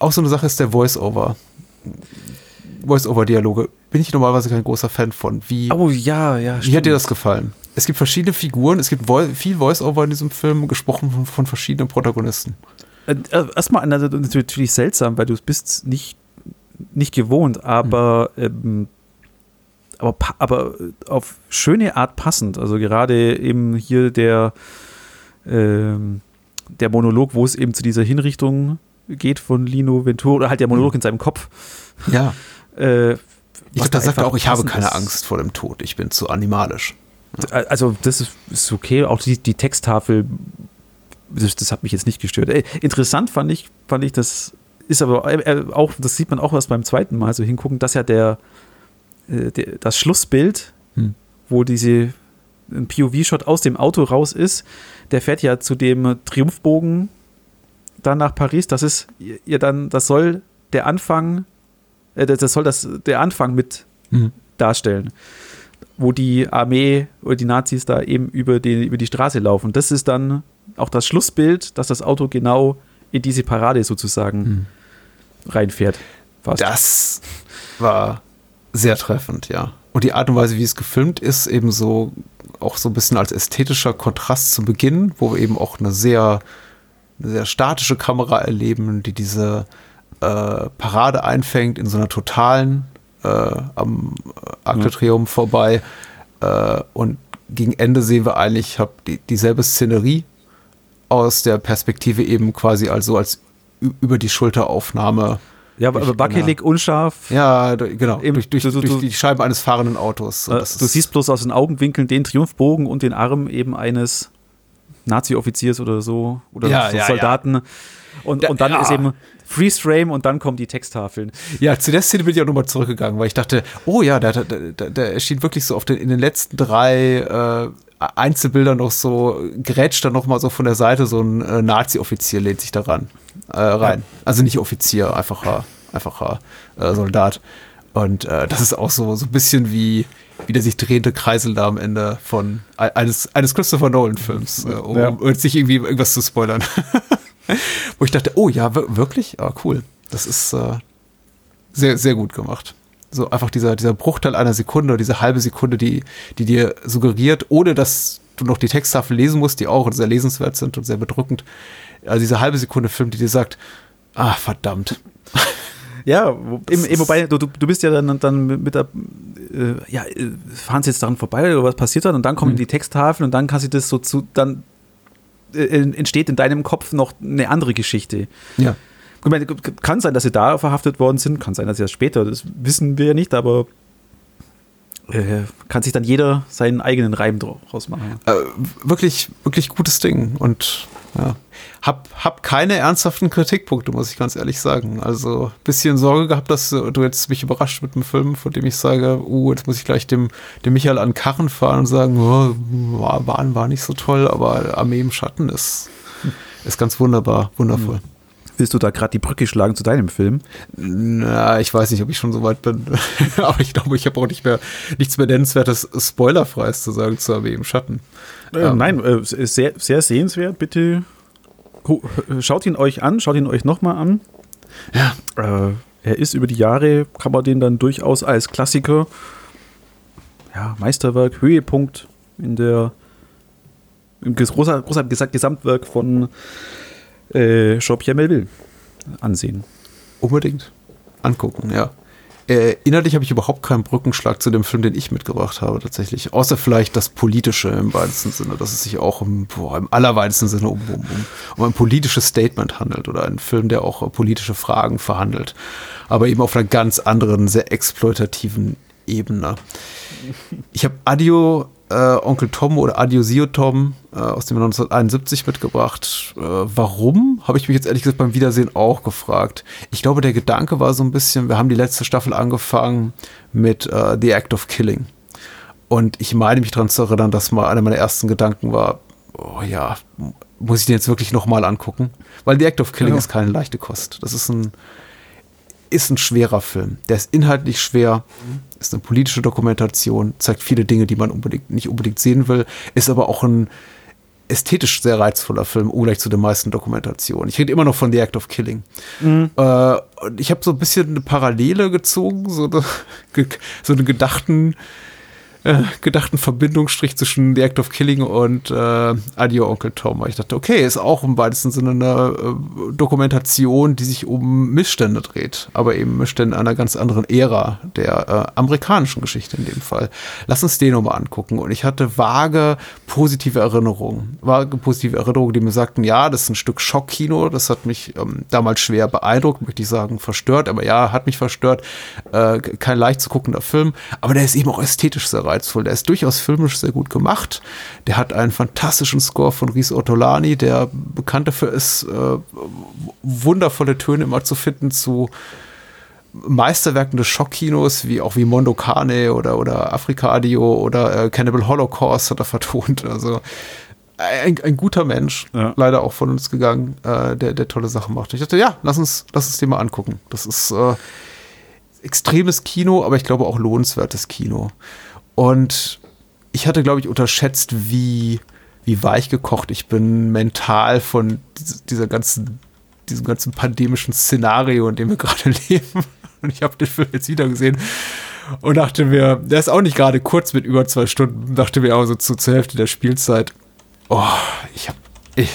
Speaker 2: auch so eine Sache ist der Voice-Over. Voice-Over-Dialoge bin ich normalerweise kein großer Fan von. Wie,
Speaker 1: oh ja, ja.
Speaker 2: Wie hat dir das gefallen? Es gibt verschiedene Figuren, es gibt Vo viel Voice-Over in diesem Film, gesprochen von, von verschiedenen Protagonisten.
Speaker 1: Erstmal natürlich seltsam, weil du bist nicht nicht gewohnt, aber, ähm, aber, aber auf schöne Art passend. Also gerade eben hier der, ähm, der Monolog, wo es eben zu dieser Hinrichtung geht von Lino Ventura, oder halt der Monolog mhm. in seinem Kopf.
Speaker 2: Ja. äh, ich glaube, da sagt er auch, ich habe keine ist. Angst vor dem Tod, ich bin zu animalisch.
Speaker 1: Ja. Also, das ist, ist, okay. Auch die, die Texttafel, das, das, hat mich jetzt nicht gestört. Äh, interessant fand ich, fand ich das ist aber äh, auch, das sieht man auch erst beim zweiten Mal so hingucken, dass ja der, äh, der das Schlussbild, hm. wo diese ein POV-Shot aus dem Auto raus ist, der fährt ja zu dem Triumphbogen dann nach Paris. Das ist ja dann, das soll der Anfang, äh, das soll das der Anfang mit hm. darstellen, wo die Armee oder die Nazis da eben über die, über die Straße laufen. Das ist dann auch das Schlussbild, dass das Auto genau in diese Parade sozusagen hm. reinfährt.
Speaker 2: Fast. Das war sehr treffend, ja. Und die Art und Weise, wie es gefilmt ist, eben so auch so ein bisschen als ästhetischer Kontrast zu Beginn, wo wir eben auch eine sehr, eine sehr statische Kamera erleben, die diese äh, Parade einfängt in so einer totalen äh, am Arc de Triomphe vorbei. Äh, und gegen Ende sehen wir eigentlich hab die, dieselbe Szenerie, aus der Perspektive eben quasi also als über die Schulteraufnahme.
Speaker 1: Ja, aber wackelig, unscharf.
Speaker 2: Ja, genau. Eben, durch, durch, du, du, durch, die Scheibe eines fahrenden Autos.
Speaker 1: Äh, du siehst bloß aus den Augenwinkeln den Triumphbogen und den Arm eben eines Nazi-Offiziers oder so oder
Speaker 2: ja,
Speaker 1: so
Speaker 2: ja,
Speaker 1: Soldaten. Ja. Und, und dann ist eben Freeze Frame und dann kommen die Texttafeln.
Speaker 2: Ja, zu der Szene bin ich auch nochmal zurückgegangen, weil ich dachte, oh ja, da, da, da, da erschien wirklich so auf den, in den letzten drei äh, Einzelbilder noch so, grätscht da noch mal so von der Seite so ein äh, Nazi-Offizier lehnt sich daran äh, rein. Ja. Also nicht Offizier, einfacher, einfacher äh, Soldat. Und äh, das ist auch so, so ein bisschen wie, wie der sich drehende Kreisel da am Ende von eines, eines Christopher Nolan-Films, äh, um, ja. um sich irgendwie irgendwas zu spoilern. Wo ich dachte, oh ja, wirklich? Ah, cool. Das ist äh, sehr, sehr gut gemacht so einfach dieser, dieser Bruchteil einer Sekunde, diese halbe Sekunde, die, die dir suggeriert, ohne dass du noch die Texttafel lesen musst, die auch sehr lesenswert sind und sehr bedrückend. Also diese halbe Sekunde Film, die dir sagt, ah, verdammt.
Speaker 1: Ja, wo, eben, eben, wobei, du, du bist ja dann, dann mit der, äh, ja, äh, fahren sie jetzt daran vorbei oder was passiert dann und dann kommen mhm. die Texttafeln und dann kannst du das so zu, dann äh, entsteht in deinem Kopf noch eine andere Geschichte.
Speaker 2: Ja.
Speaker 1: Meine, kann sein, dass sie da verhaftet worden sind, kann sein, dass sie das später, das wissen wir ja nicht, aber äh, kann sich dann jeder seinen eigenen Reim draus machen.
Speaker 2: Äh, wirklich, wirklich gutes Ding und ja. Hab, hab keine ernsthaften Kritikpunkte, muss ich ganz ehrlich sagen. Also bisschen Sorge gehabt, dass du jetzt mich überrascht mit einem Film, von dem ich sage, uh, jetzt muss ich gleich dem, dem Michael an Karren fahren und sagen, oh, war, war, war nicht so toll, aber Armee im Schatten ist, ist ganz wunderbar, wundervoll. Mhm.
Speaker 1: Willst du da gerade die Brücke schlagen zu deinem Film?
Speaker 2: Na, ich weiß nicht, ob ich schon so weit bin. Aber ich glaube, ich habe auch nicht mehr nichts mehr nennenswertes Spoilerfreies zu sagen zu Armee im Schatten.
Speaker 1: Äh, ähm, nein, äh, sehr, sehr sehenswert. Bitte schaut ihn euch an, schaut ihn euch nochmal an.
Speaker 2: Ja.
Speaker 1: Äh, er ist über die Jahre, kann man den dann durchaus als Klassiker, ja, Meisterwerk, Höhepunkt in der im großer, großer Gesamtwerk von äh, Jean-Pierre Melville ansehen.
Speaker 2: Unbedingt angucken, ja. Äh, inhaltlich habe ich überhaupt keinen Brückenschlag zu dem Film, den ich mitgebracht habe, tatsächlich. Außer vielleicht das Politische im weitesten Sinne, dass es sich auch im, boah, im allerweitesten Sinne um, um, um, ein politisches Statement handelt oder ein Film, der auch politische Fragen verhandelt. Aber eben auf einer ganz anderen, sehr exploitativen Ebene. Ich habe Adio äh, Onkel Tom oder Adiosio Tom äh, aus dem 1971 mitgebracht. Äh, warum, habe ich mich jetzt ehrlich gesagt beim Wiedersehen auch gefragt. Ich glaube, der Gedanke war so ein bisschen, wir haben die letzte Staffel angefangen mit äh, The Act of Killing. Und ich meine mich daran zu erinnern, dass mal einer meiner ersten Gedanken war, oh ja, muss ich den jetzt wirklich nochmal angucken? Weil The Act of Killing ja. ist keine leichte Kost. Das ist ein, ist ein schwerer Film. Der ist inhaltlich schwer, ist eine politische Dokumentation, zeigt viele Dinge, die man unbedingt, nicht unbedingt sehen will, ist aber auch ein ästhetisch sehr reizvoller Film, ungleich zu den meisten Dokumentationen. Ich rede immer noch von The Act of Killing. Mhm. Äh, und ich habe so ein bisschen eine Parallele gezogen, so eine, so eine gedachten äh, gedachten Verbindungsstrich zwischen The Act of Killing und äh, Adio Onkel Tom. Ich dachte, okay, ist auch im weitesten Sinne eine äh, Dokumentation, die sich um Missstände dreht, aber eben Missstände einer ganz anderen Ära der äh, amerikanischen Geschichte in dem Fall. Lass uns den nochmal angucken. Und ich hatte vage positive Erinnerungen, vage positive Erinnerungen, die mir sagten, ja, das ist ein Stück Schockkino, das hat mich ähm, damals schwer beeindruckt, möchte ich sagen, verstört, aber ja, hat mich verstört. Äh, kein leicht zu guckender Film, aber der ist eben auch ästhetisch sehr reizvoll reizvoll. Der ist durchaus filmisch sehr gut gemacht. Der hat einen fantastischen Score von Riz Ortolani, der bekannt dafür ist, äh, wundervolle Töne immer zu finden zu Meisterwerken des Schockkinos, wie auch wie Mondo Cane oder, oder Afrika Adio oder äh, Cannibal Holocaust hat er vertont. Also ein, ein guter Mensch, ja. leider auch von uns gegangen, äh, der, der tolle Sachen macht. Ich dachte, ja, lass uns, lass uns den mal angucken. Das ist äh, extremes Kino, aber ich glaube auch lohnenswertes Kino. Und ich hatte, glaube ich, unterschätzt, wie, wie weich gekocht ich bin mental von dieser ganzen, diesem ganzen pandemischen Szenario, in dem wir gerade leben. Und ich habe den Film jetzt wieder gesehen und dachte mir, der ist auch nicht gerade kurz mit über zwei Stunden, dachte mir auch so zu, zur Hälfte der Spielzeit, oh, ich habe, ich,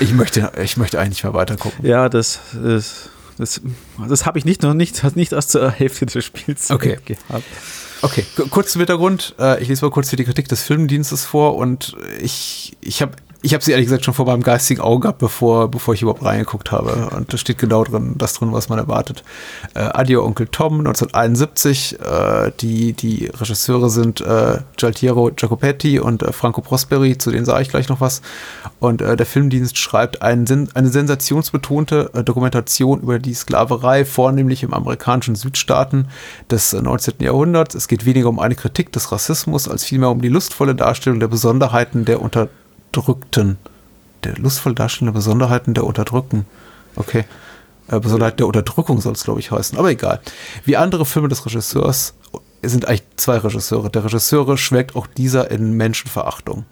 Speaker 2: ich möchte, ich möchte eigentlich mal weiter gucken.
Speaker 1: Ja, das ist, das, das habe ich nicht noch nicht, nicht erst zur Hälfte der Spielzeit
Speaker 2: okay. gehabt. Okay, kurz zum Hintergrund. Äh, ich lese mal kurz hier die Kritik des Filmdienstes vor und ich, ich habe ich habe sie ehrlich gesagt schon vor meinem geistigen Auge gehabt, bevor, bevor ich überhaupt reingeguckt habe. Und da steht genau drin, das drin, was man erwartet. Äh, Adio Onkel Tom 1971. Äh, die, die Regisseure sind äh, Gialtiero Jacopetti und äh, Franco Prosperi, zu denen sage ich gleich noch was. Und äh, der Filmdienst schreibt ein, eine sensationsbetonte äh, Dokumentation über die Sklaverei, vornehmlich im amerikanischen Südstaaten des 19. Jahrhunderts. Es geht weniger um eine Kritik des Rassismus, als vielmehr um die lustvolle Darstellung der Besonderheiten der unter Unterdrückten. Der lustvoll darstellende Besonderheiten der Unterdrückten. Okay. Äh, Besonderheit der Unterdrückung soll es, glaube ich, heißen. Aber egal. Wie andere Filme des Regisseurs es sind eigentlich zwei Regisseure. Der Regisseure schwelgt auch dieser in Menschenverachtung.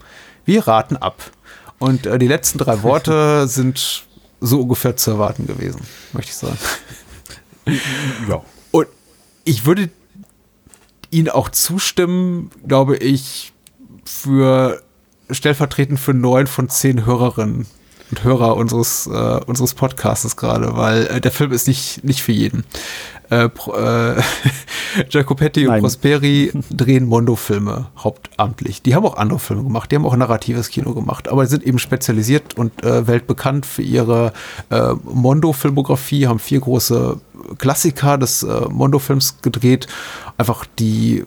Speaker 2: Wir raten ab. Und äh, die letzten drei Worte sind so ungefähr zu erwarten gewesen, möchte ich sagen. Ja. Und ich würde Ihnen auch zustimmen, glaube ich, für stellvertretend für neun von zehn Hörerinnen und Hörer unseres, äh, unseres Podcasts gerade, weil äh, der Film ist nicht, nicht für jeden. Äh, äh, Jacopetti und Prosperi drehen Mondo-Filme hauptamtlich. Die haben auch andere Filme gemacht, die haben auch narratives Kino gemacht, aber sind eben spezialisiert und äh, weltbekannt für ihre äh, Mondo-Filmografie, haben vier große Klassiker des äh, Mondo-Films gedreht. Einfach die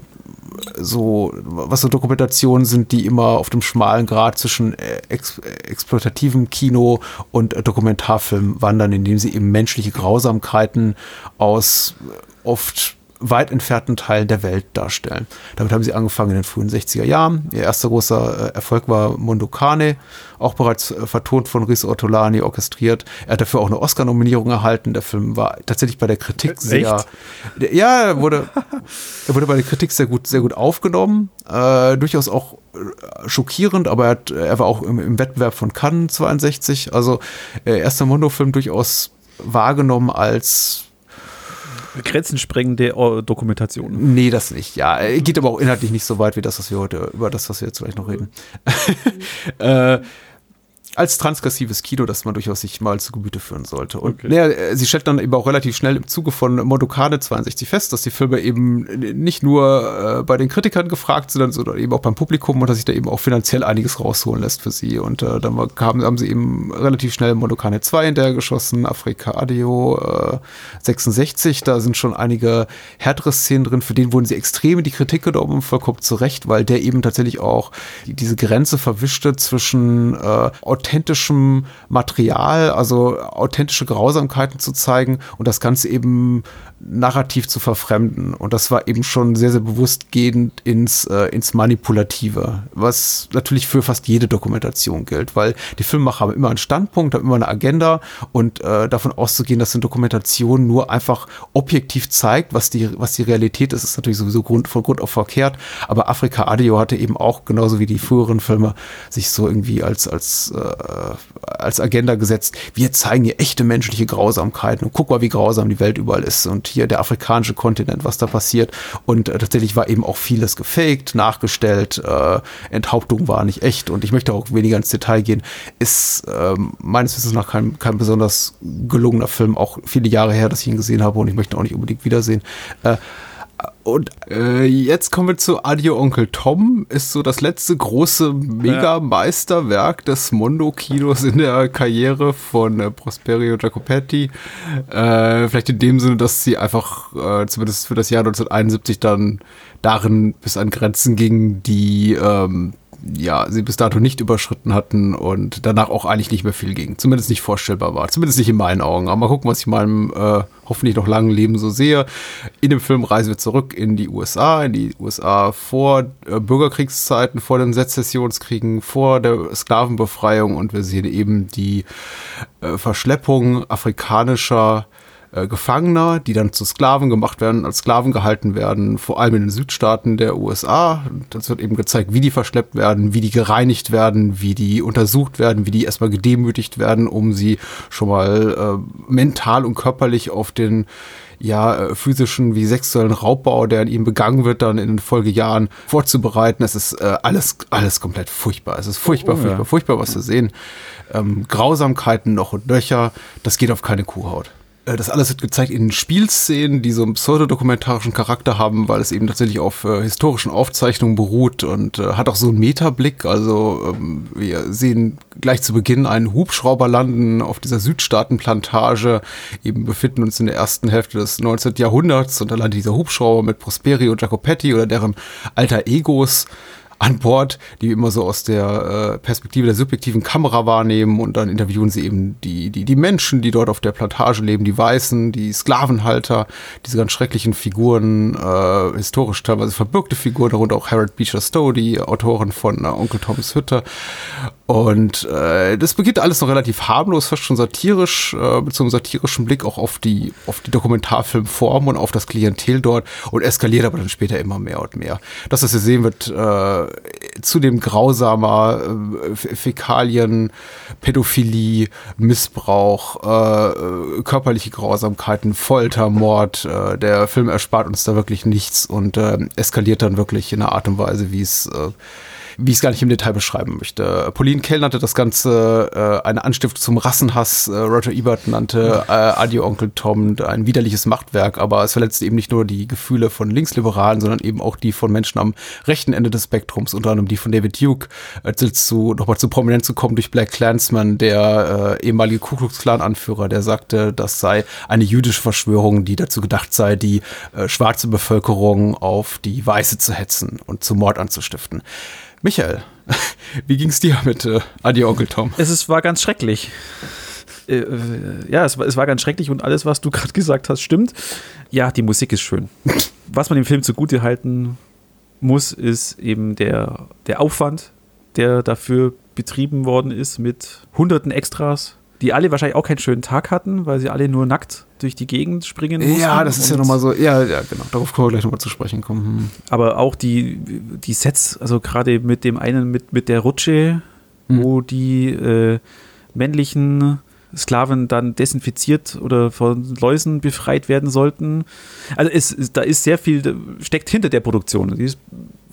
Speaker 2: so, was so Dokumentationen sind, die immer auf dem schmalen Grad zwischen äh, ex exploitativem Kino und äh, Dokumentarfilm wandern, indem sie eben menschliche Grausamkeiten aus oft weit entfernten Teilen der Welt darstellen. Damit haben sie angefangen in den frühen 60er Jahren. Ihr erster großer äh, Erfolg war Mondokane, auch bereits äh, vertont von Riz Ortolani, orchestriert. Er hat dafür auch eine Oscar-Nominierung erhalten. Der Film war tatsächlich bei der Kritik sehr. Echt? Ja, er wurde, er wurde bei der Kritik sehr gut, sehr gut aufgenommen. Äh, durchaus auch äh, schockierend, aber er, hat, er war auch im, im Wettbewerb von Cannes 62. Also äh, erster Mondo-Film durchaus wahrgenommen als
Speaker 1: grenzensprengende äh, Dokumentation.
Speaker 2: Nee, das nicht. Ja, geht aber auch inhaltlich nicht so weit wie das, was wir heute, über das, was wir jetzt vielleicht noch reden. äh, als transgressives Kino, das man durchaus sich mal zu Gemüte führen sollte. Und okay. naja, sie stellt dann eben auch relativ schnell im Zuge von Mondokane 62 fest, dass die Filme eben nicht nur äh, bei den Kritikern gefragt sind, sondern eben auch beim Publikum und dass sich da eben auch finanziell einiges rausholen lässt für sie. Und äh, dann kamen, haben sie eben relativ schnell Mondokane 2 hinterher geschossen, Afrika Adio äh, 66, da sind schon einige härtere Szenen drin, für den wurden sie extrem in die Kritik genommen, vollkommen zurecht, weil der eben tatsächlich auch diese Grenze verwischte zwischen äh, authentischem Material, also authentische Grausamkeiten zu zeigen und das Ganze eben narrativ zu verfremden. Und das war eben schon sehr, sehr bewusst gehend ins, äh, ins Manipulative, was natürlich für fast jede Dokumentation gilt, weil die Filmemacher haben immer einen Standpunkt, haben immer eine Agenda und äh, davon auszugehen, dass eine Dokumentation nur einfach objektiv zeigt, was die, was die Realität ist, ist natürlich sowieso Grund, von Grund auf verkehrt. Aber Afrika Adio hatte eben auch, genauso wie die früheren Filme, sich so irgendwie als, als, äh, als Agenda gesetzt. Wir zeigen hier echte menschliche Grausamkeiten und guck mal, wie grausam die Welt überall ist und hier der afrikanische Kontinent, was da passiert. Und äh, tatsächlich war eben auch vieles gefaked, nachgestellt, äh, Enthauptung war nicht echt und ich möchte auch weniger ins Detail gehen. Ist äh, meines Wissens nach kein, kein besonders gelungener Film, auch viele Jahre her, dass ich ihn gesehen habe und ich möchte ihn auch nicht unbedingt wiedersehen. Äh, und äh, jetzt kommen wir zu Adio Onkel Tom. Ist so das letzte große Mega-Meisterwerk des Mondo-Kinos in der Karriere von äh, Prosperio Jacopetti. Äh, vielleicht in dem Sinne, dass sie einfach äh, zumindest für das Jahr 1971 dann darin bis an Grenzen ging, die ähm, ja, sie bis dato nicht überschritten hatten und danach auch eigentlich nicht mehr viel ging. Zumindest nicht vorstellbar war. Zumindest nicht in meinen Augen. Aber mal gucken, was ich in meinem äh, hoffentlich noch langen Leben so sehe. In dem Film reisen wir zurück in die USA, in die USA vor äh, Bürgerkriegszeiten, vor den Sezessionskriegen, vor der Sklavenbefreiung und wir sehen eben die äh, Verschleppung afrikanischer äh, Gefangener, die dann zu Sklaven gemacht werden, als Sklaven gehalten werden, vor allem in den Südstaaten der USA. Das wird eben gezeigt, wie die verschleppt werden, wie die gereinigt werden, wie die untersucht werden, wie die erstmal gedemütigt werden, um sie schon mal äh, mental und körperlich auf den ja, äh, physischen wie sexuellen Raubbau, der an ihm begangen wird, dann in den Folgejahren vorzubereiten. Es ist äh, alles, alles komplett furchtbar. Es ist furchtbar, oh, furchtbar, ja. furchtbar, was zu sehen. Ähm, Grausamkeiten noch und nöcher, das geht auf keine Kuhhaut. Äh, das alles wird gezeigt in Spielszenen, die so einen pseudodokumentarischen Charakter haben, weil es eben tatsächlich auf äh, historischen Aufzeichnungen beruht und äh, hat auch so einen Metablick. Also ähm, wir sehen gleich zu Beginn einen Hubschrauber landen auf dieser Südstaatenplantage, eben befinden uns in der ersten Hälfte des 19. Jahrhunderts und da landet dieser Hubschrauber mit Prosperi und Jacopetti oder deren alter Egos an Bord, die immer so aus der äh, Perspektive der subjektiven Kamera wahrnehmen und dann interviewen sie eben die, die, die Menschen, die dort auf der Plantage leben, die Weißen, die Sklavenhalter, diese ganz schrecklichen Figuren, äh, historisch teilweise verbürgte Figuren, darunter auch Harold Beecher Stowe, die Autorin von äh, Onkel Toms Hütte. Und äh, das beginnt alles noch relativ harmlos, fast schon satirisch, äh, mit so einem satirischen Blick auch auf die, auf die Dokumentarfilmform und auf das Klientel dort und eskaliert aber dann später immer mehr und mehr. Das, was ihr sehen wird, äh, zudem grausamer äh, Fäkalien, Pädophilie, Missbrauch, äh, körperliche Grausamkeiten, Folter, Mord. Äh, der Film erspart uns da wirklich nichts und äh, eskaliert dann wirklich in einer Art und Weise, wie es äh, wie ich es gar nicht im Detail beschreiben möchte. Pauline Kael nannte das Ganze äh, eine Anstiftung zum Rassenhass. Äh, Roger Ebert nannte äh, Adio Onkel Tom ein widerliches Machtwerk, aber es verletzt eben nicht nur die Gefühle von Linksliberalen, sondern eben auch die von Menschen am rechten Ende des Spektrums, unter anderem die von David Duke, äh, zu, nochmal zu prominent zu kommen durch Black Clansman, der äh, ehemalige Ku Klux Klan Anführer, der sagte, das sei eine jüdische Verschwörung, die dazu gedacht sei, die äh, schwarze Bevölkerung auf die weiße zu hetzen und zu Mord anzustiften. Michael, wie ging's dir mit äh, Adi Onkel Tom?
Speaker 1: Es ist, war ganz schrecklich. Äh, äh, ja, es, es, war ganz schrecklich und alles, was du gerade gesagt hast, stimmt. Ja, die Musik ist schön. was man dem Film zugute halten muss, ist eben der, der Aufwand, der dafür betrieben worden ist mit hunderten Extras, die alle wahrscheinlich auch keinen schönen Tag hatten, weil sie alle nur nackt durch die Gegend springen
Speaker 2: mussten. Ja, das ist ja nochmal so, ja, ja, genau, darauf können wir gleich nochmal zu sprechen kommen. Hm.
Speaker 1: Aber auch die, die Sets, also gerade mit dem einen, mit, mit der Rutsche, hm. wo die äh, männlichen Sklaven dann desinfiziert oder von Läusen befreit werden sollten. Also es, da ist sehr viel, steckt hinter der Produktion. Die, ist,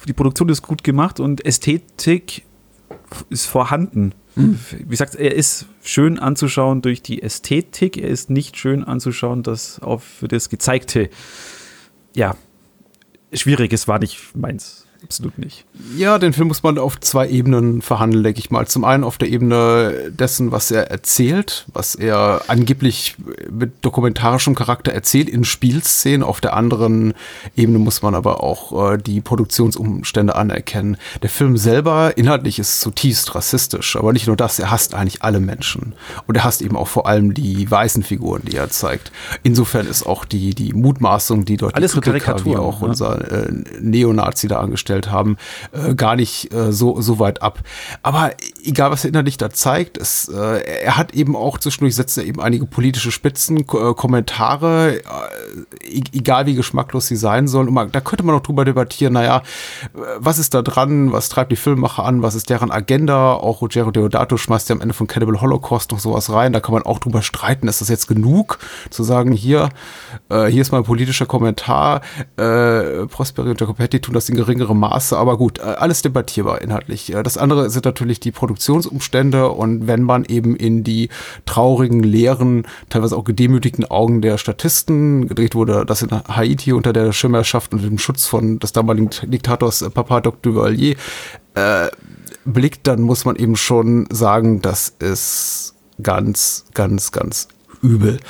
Speaker 1: die Produktion ist gut gemacht und Ästhetik ist vorhanden. Wie gesagt, er ist schön anzuschauen durch die Ästhetik. Er ist nicht schön anzuschauen, das auch für das Gezeigte. Ja, schwierig, es war nicht meins absolut nicht.
Speaker 2: Ja, den Film muss man auf zwei Ebenen verhandeln, denke ich mal. Zum einen auf der Ebene dessen, was er erzählt, was er angeblich mit dokumentarischem Charakter erzählt in Spielszenen. Auf der anderen Ebene muss man aber auch äh, die Produktionsumstände anerkennen. Der Film selber inhaltlich ist zutiefst rassistisch, aber nicht nur das, er hasst eigentlich alle Menschen. Und er hasst eben auch vor allem die weißen Figuren, die er zeigt. Insofern ist auch die, die Mutmaßung, die dort
Speaker 1: Alles
Speaker 2: die
Speaker 1: Kritiker, wie
Speaker 2: auch unser äh, Neonazi da angestellt dargestellt haben, äh, gar nicht äh, so, so weit ab. Aber egal, was er innerlich da zeigt, es, äh, er hat eben auch zwischendurch setzt er eben einige politische Spitzen, äh, Kommentare, äh, e-, egal wie geschmacklos sie sein sollen. Man, da könnte man auch drüber debattieren, naja, was ist da dran, was treibt die Filmemacher an, was ist deren Agenda? Auch Ruggero Deodato schmeißt ja am Ende von Cannibal Holocaust noch sowas rein. Da kann man auch drüber streiten, ist das jetzt genug, zu sagen, hier, äh, hier ist mal ein politischer Kommentar, äh, Prosperi und Jacopetti tun das in geringerem Maße, aber gut, äh, alles debattierbar inhaltlich. Das andere sind natürlich die Produktionsumstände und wenn man eben in die traurigen, leeren, teilweise auch gedemütigten Augen der Statisten gedreht wurde, das in Haiti unter der Schirmherrschaft und dem Schutz von des damaligen Diktators äh, Papa Dr. Duvalier äh, blickt, dann muss man eben schon sagen, das ist ganz, ganz, ganz übel.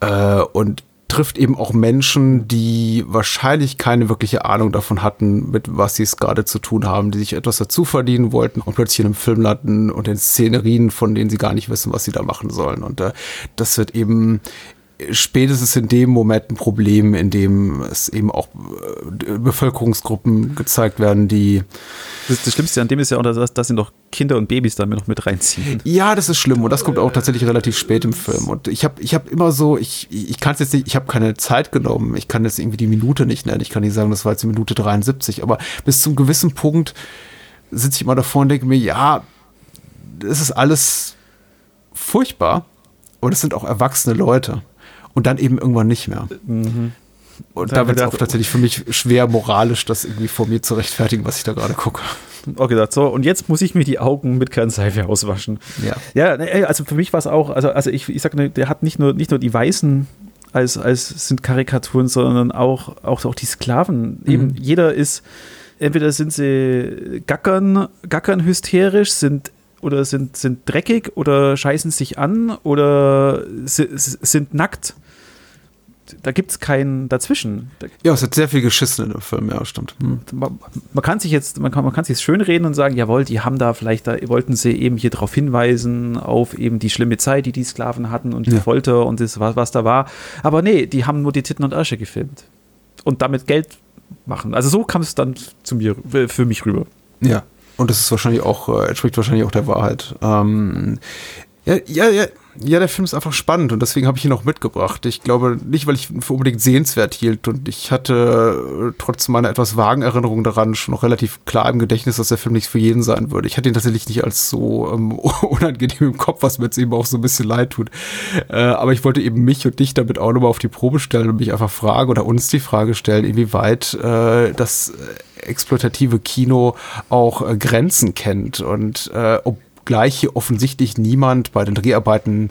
Speaker 2: Äh, und trifft eben auch Menschen, die wahrscheinlich keine wirkliche Ahnung davon hatten, mit was sie es gerade zu tun haben, die sich etwas dazu verdienen wollten und plötzlich in einem Film landen und in Szenerien, von denen sie gar nicht wissen, was sie da machen sollen. Und äh, das wird eben spätestens in dem Moment ein Problem, in dem es eben auch äh, Bevölkerungsgruppen gezeigt werden, die.
Speaker 1: Das, das Schlimmste an dem ist ja auch, dass, dass sie noch Kinder und Babys damit noch mit reinziehen.
Speaker 2: Ja, das ist schlimm und das kommt auch tatsächlich relativ spät im Film. Und ich habe ich hab immer so, ich, ich kann es jetzt nicht, ich habe keine Zeit genommen, ich kann jetzt irgendwie die Minute nicht nennen, ich kann nicht sagen, das war jetzt die Minute 73, aber bis zum gewissen Punkt sitze ich immer davor und denke mir, ja, das ist alles furchtbar und es sind auch erwachsene Leute und dann eben irgendwann nicht mehr. Mhm. Und da wird es auch tatsächlich für mich schwer moralisch, das irgendwie vor mir zu rechtfertigen, was ich da gerade gucke.
Speaker 1: Okay, so, und jetzt muss ich mir die Augen mit Kernseife auswaschen.
Speaker 2: Ja.
Speaker 1: Ja, also für mich war es auch, also, also ich, ich sag, der hat nicht nur, nicht nur die Weißen als, als sind Karikaturen, sondern auch, auch, auch die Sklaven. Mhm. Eben, jeder ist, entweder sind sie gackern, gackern hysterisch, sind oder sind, sind dreckig oder scheißen sich an oder sind nackt. Da gibt es keinen dazwischen.
Speaker 2: Ja, es hat sehr viel geschissen in dem Film, ja, stimmt.
Speaker 1: Hm. Man, man, kann sich jetzt, man kann, man kann sich schön reden und sagen, jawohl, die haben da vielleicht, da wollten sie eben hier darauf hinweisen, auf eben die schlimme Zeit, die die Sklaven hatten und die ja. Folter und das, was, was da war. Aber nee, die haben nur die Titten und Asche gefilmt. Und damit Geld machen. Also so kam es dann zu mir, für mich rüber.
Speaker 2: Ja. Und das ist wahrscheinlich auch, äh, entspricht wahrscheinlich auch der Wahrheit. Ähm, ja, ja, ja, ja, der Film ist einfach spannend und deswegen habe ich ihn auch mitgebracht. Ich glaube nicht, weil ich ihn für unbedingt sehenswert hielt und ich hatte äh, trotz meiner etwas vagen Erinnerung daran schon noch relativ klar im Gedächtnis, dass der Film nicht für jeden sein würde. Ich hatte ihn tatsächlich nicht als so ähm, unangenehm im Kopf, was mir jetzt eben auch so ein bisschen leid tut. Äh, aber ich wollte eben mich und dich damit auch nochmal auf die Probe stellen und mich einfach fragen oder uns die Frage stellen, inwieweit äh, das exploitative Kino auch äh, Grenzen kennt und äh, ob gleich hier offensichtlich niemand bei den Dreharbeiten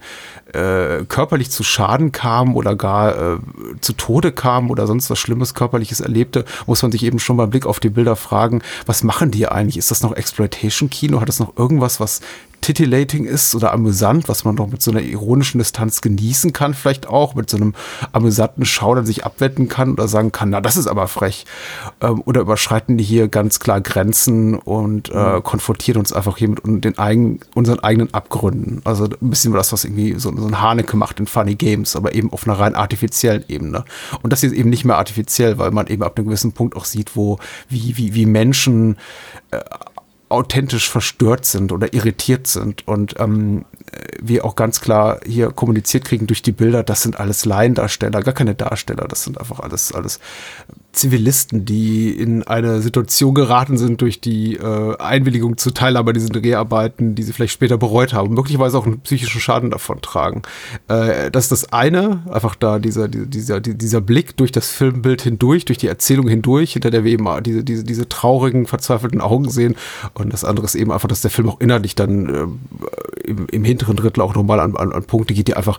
Speaker 2: äh, körperlich zu Schaden kam oder gar äh, zu Tode kam oder sonst was Schlimmes körperliches erlebte, muss man sich eben schon beim Blick auf die Bilder fragen, was machen die eigentlich? Ist das noch Exploitation-Kino? Hat das noch irgendwas, was titillating ist oder amüsant, was man doch mit so einer ironischen Distanz genießen kann, vielleicht auch mit so einem amüsanten Schaudern sich abwetten kann oder sagen kann, na, das ist aber frech. Ähm, oder überschreiten die hier ganz klar Grenzen und äh, mhm. konfrontieren uns einfach hier mit den eigen, unseren eigenen Abgründen. Also ein bisschen das, was irgendwie so, so ein Haneke macht in Funny Games, aber eben auf einer rein artifiziellen Ebene. Und das ist eben nicht mehr artifiziell, weil man eben ab einem gewissen Punkt auch sieht, wo, wie, wie, wie Menschen äh, authentisch verstört sind oder irritiert sind und ähm, wir auch ganz klar hier kommuniziert kriegen durch die Bilder, das sind alles Laiendarsteller, gar keine Darsteller, das sind einfach alles, alles Zivilisten, die in eine Situation geraten sind durch die äh, Einwilligung zur Teilhabe an diesen Dreharbeiten, die sie vielleicht später bereut haben, möglicherweise auch einen psychischen Schaden davon tragen. Äh, das ist das eine, einfach da dieser, dieser, dieser Blick durch das Filmbild hindurch, durch die Erzählung hindurch, hinter der wir eben diese, diese, diese traurigen, verzweifelten Augen sehen. Und das andere ist eben einfach, dass der Film auch innerlich dann äh, im, im hinteren Drittel auch nochmal an, an, an Punkte geht, die einfach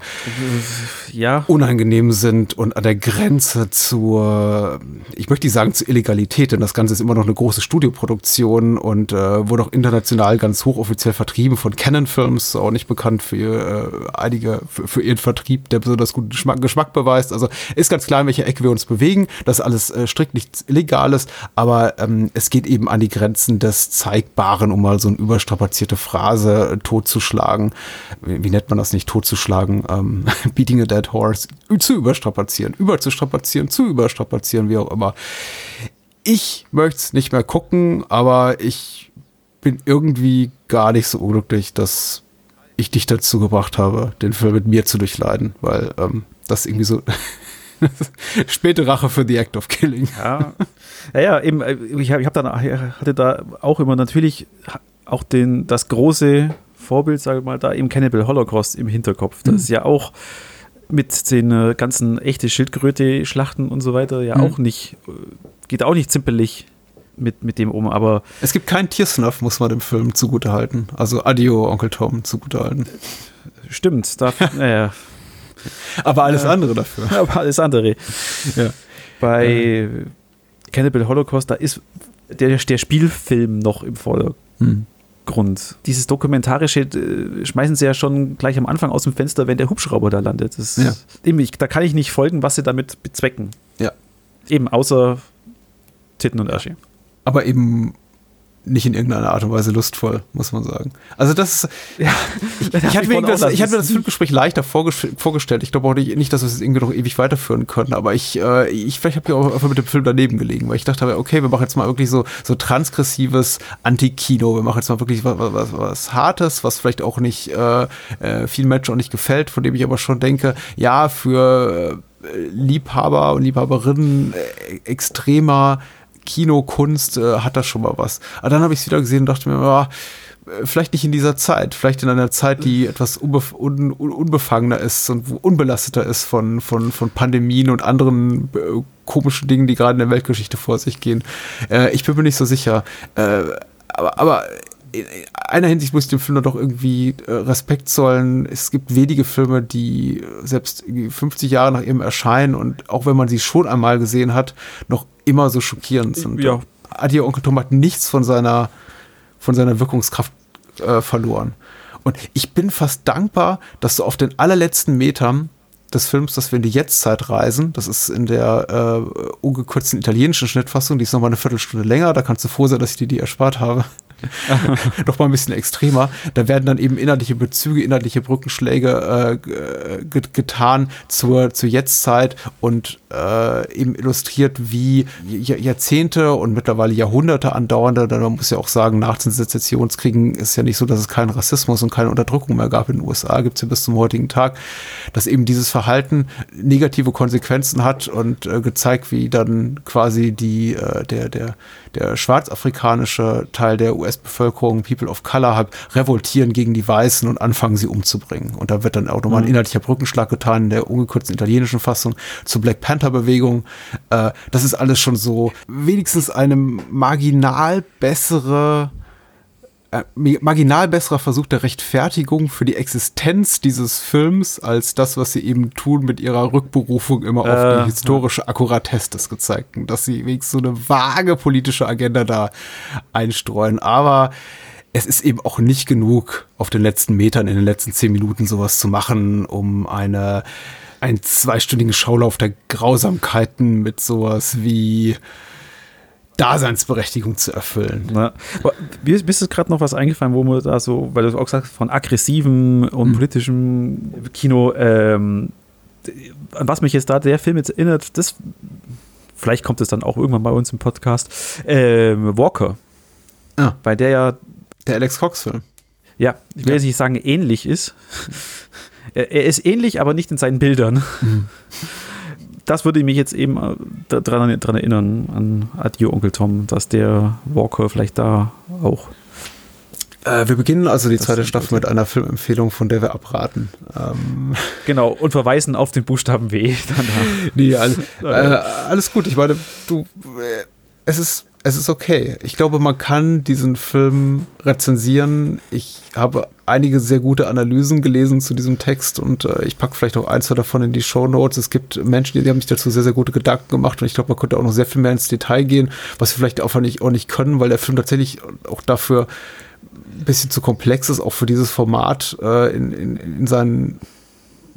Speaker 2: ja. unangenehm sind und an der Grenze zur ich möchte nicht sagen zur Illegalität, denn das Ganze ist immer noch eine große Studioproduktion und äh, wurde auch international ganz hochoffiziell vertrieben von Canon Films, auch nicht bekannt für äh, einige, für, für, ihren Vertrieb, der besonders guten Geschmack, Geschmack, beweist. Also ist ganz klar, in welcher Ecke wir uns bewegen. Das ist alles äh, strikt nichts Illegales, aber ähm, es geht eben an die Grenzen des Zeigbaren, um mal so eine überstrapazierte Phrase äh, totzuschlagen. Wie, wie nennt man das nicht? Totzuschlagen, ähm, beating a dead horse, zu überstrapazieren, überzustrapazieren, zu überstrapazieren, wie auch immer. Ich möchte es nicht mehr gucken, aber ich bin irgendwie gar nicht so unglücklich, dass ich dich dazu gebracht habe, den Film mit mir zu durchleiden, weil ähm, das irgendwie so späte Rache für The Act of Killing.
Speaker 1: Ja, ja, ja eben, äh, ich, hab, ich hab dann, hatte da auch immer natürlich auch den, das große Vorbild, sage ich mal, da eben Cannibal Holocaust im Hinterkopf. Das mhm. ist ja auch mit den äh, ganzen echte Schildkröte-Schlachten und so weiter ja mhm. auch nicht, äh, geht auch nicht zimperlich mit, mit dem um, aber.
Speaker 2: Es gibt keinen Tiersnuff, muss man dem Film zugutehalten. Also Adio, Onkel Tom zugutehalten.
Speaker 1: Stimmt, da, naja.
Speaker 2: aber alles äh, andere dafür.
Speaker 1: Aber alles andere. Ja. Bei äh. Cannibal Holocaust, da ist der, der Spielfilm noch im Vordergrund. Hm. Grund. Dieses Dokumentarische äh, schmeißen sie ja schon gleich am Anfang aus dem Fenster, wenn der Hubschrauber da landet. Das ja. eben, ich, da kann ich nicht folgen, was sie damit bezwecken.
Speaker 2: Ja.
Speaker 1: Eben, außer Titten und Asche.
Speaker 2: Aber eben nicht in irgendeiner Art und Weise lustvoll, muss man sagen. Also das ist, ja, ich, ich, hatte mir das, ich hatte mir das Filmgespräch leichter vorgestellt. Ich glaube auch nicht, nicht, dass wir es irgendwie noch ewig weiterführen können, aber ich, äh, ich vielleicht habe ich auch einfach mit dem Film daneben gelegen, weil ich dachte, okay, wir machen jetzt mal wirklich so, so transgressives Anti-Kino. Wir machen jetzt mal wirklich was, was, was Hartes, was vielleicht auch nicht äh, äh, vielen Menschen auch nicht gefällt, von dem ich aber schon denke, ja, für äh, Liebhaber und Liebhaberinnen äh, extremer Kinokunst äh, hat das schon mal was. Aber dann habe ich es wieder gesehen und dachte mir, ja, äh, vielleicht nicht in dieser Zeit, vielleicht in einer Zeit, die etwas unbef un unbefangener ist und unbelasteter ist von, von, von Pandemien und anderen äh, komischen Dingen, die gerade in der Weltgeschichte vor sich gehen. Äh, ich bin mir nicht so sicher. Äh, aber, aber in einer Hinsicht muss ich dem Film doch irgendwie äh, Respekt zollen. Es gibt wenige Filme, die selbst 50 Jahre nach ihrem Erscheinen und auch wenn man sie schon einmal gesehen hat, noch immer so schockierend sind. Ja. Adi Onkel Tom hat nichts von seiner, von seiner Wirkungskraft äh, verloren. Und ich bin fast dankbar, dass du auf den allerletzten Metern des Films, dass wir in die Jetztzeit reisen. Das ist in der äh, ungekürzten italienischen Schnittfassung, die ist nochmal eine Viertelstunde länger. Da kannst du froh sein, dass ich dir die erspart habe. noch mal ein bisschen extremer. Da werden dann eben inhaltliche Bezüge, inhaltliche Brückenschläge äh, getan zur, zur Jetztzeit und äh, eben illustriert, wie Jahrzehnte und mittlerweile Jahrhunderte andauernde, dann man muss ja auch sagen, nach den Sezessionskriegen ist ja nicht so, dass es keinen Rassismus und keine Unterdrückung mehr gab in den USA, gibt es ja bis zum heutigen Tag, dass eben dieses Verhalten negative Konsequenzen hat und äh, gezeigt, wie dann quasi die, äh, der, der, der schwarzafrikanische Teil der US-Bevölkerung, People of Color, halt revoltieren gegen die Weißen und anfangen, sie umzubringen. Und da wird dann auch nochmal ein inhaltlicher Brückenschlag getan in der ungekürzten italienischen Fassung zur Black Panther-Bewegung. Äh, das ist alles schon so wenigstens eine marginal bessere marginal besserer Versuch der Rechtfertigung für die Existenz dieses Films als das, was sie eben tun mit ihrer Rückberufung immer äh, auf die historische Akkuratesse des Gezeigten, dass sie wenigstens so eine vage politische Agenda da einstreuen. Aber es ist eben auch nicht genug, auf den letzten Metern, in den letzten zehn Minuten sowas zu machen, um eine, einen zweistündigen Schaulauf der Grausamkeiten mit sowas wie Daseinsberechtigung zu erfüllen.
Speaker 1: Na, mir, ist gerade noch was eingefallen, wo man da so, weil du auch sagst, von aggressivem und mhm. politischem Kino, ähm, an was mich jetzt da der Film jetzt erinnert, das, vielleicht kommt es dann auch irgendwann bei uns im Podcast, ähm, Walker.
Speaker 2: Ah. Bei der ja. Der Alex Cox-Film.
Speaker 1: Ja, ich will ja. jetzt nicht sagen, ähnlich ist. er, er, ist ähnlich, aber nicht in seinen Bildern. Mhm das würde mich jetzt eben äh, daran, daran erinnern, an Adieu Onkel Tom, dass der Walker vielleicht da auch.
Speaker 2: Äh, wir beginnen also die zweite Staffel mit einer Filmempfehlung, von der wir abraten. Ähm.
Speaker 1: Genau, und verweisen auf den Buchstaben W.
Speaker 2: nee, alles, äh, alles gut. Ich meine, du, äh, es ist es ist okay. Ich glaube, man kann diesen Film rezensieren. Ich habe einige sehr gute Analysen gelesen zu diesem Text und äh, ich packe vielleicht auch ein, zwei davon in die Show Notes. Es gibt Menschen, die, haben sich dazu sehr, sehr gute Gedanken gemacht und ich glaube, man könnte auch noch sehr viel mehr ins Detail gehen, was wir vielleicht auch nicht, auch nicht können, weil der Film tatsächlich auch dafür ein bisschen zu komplex ist, auch für dieses Format äh, in, in, in seinen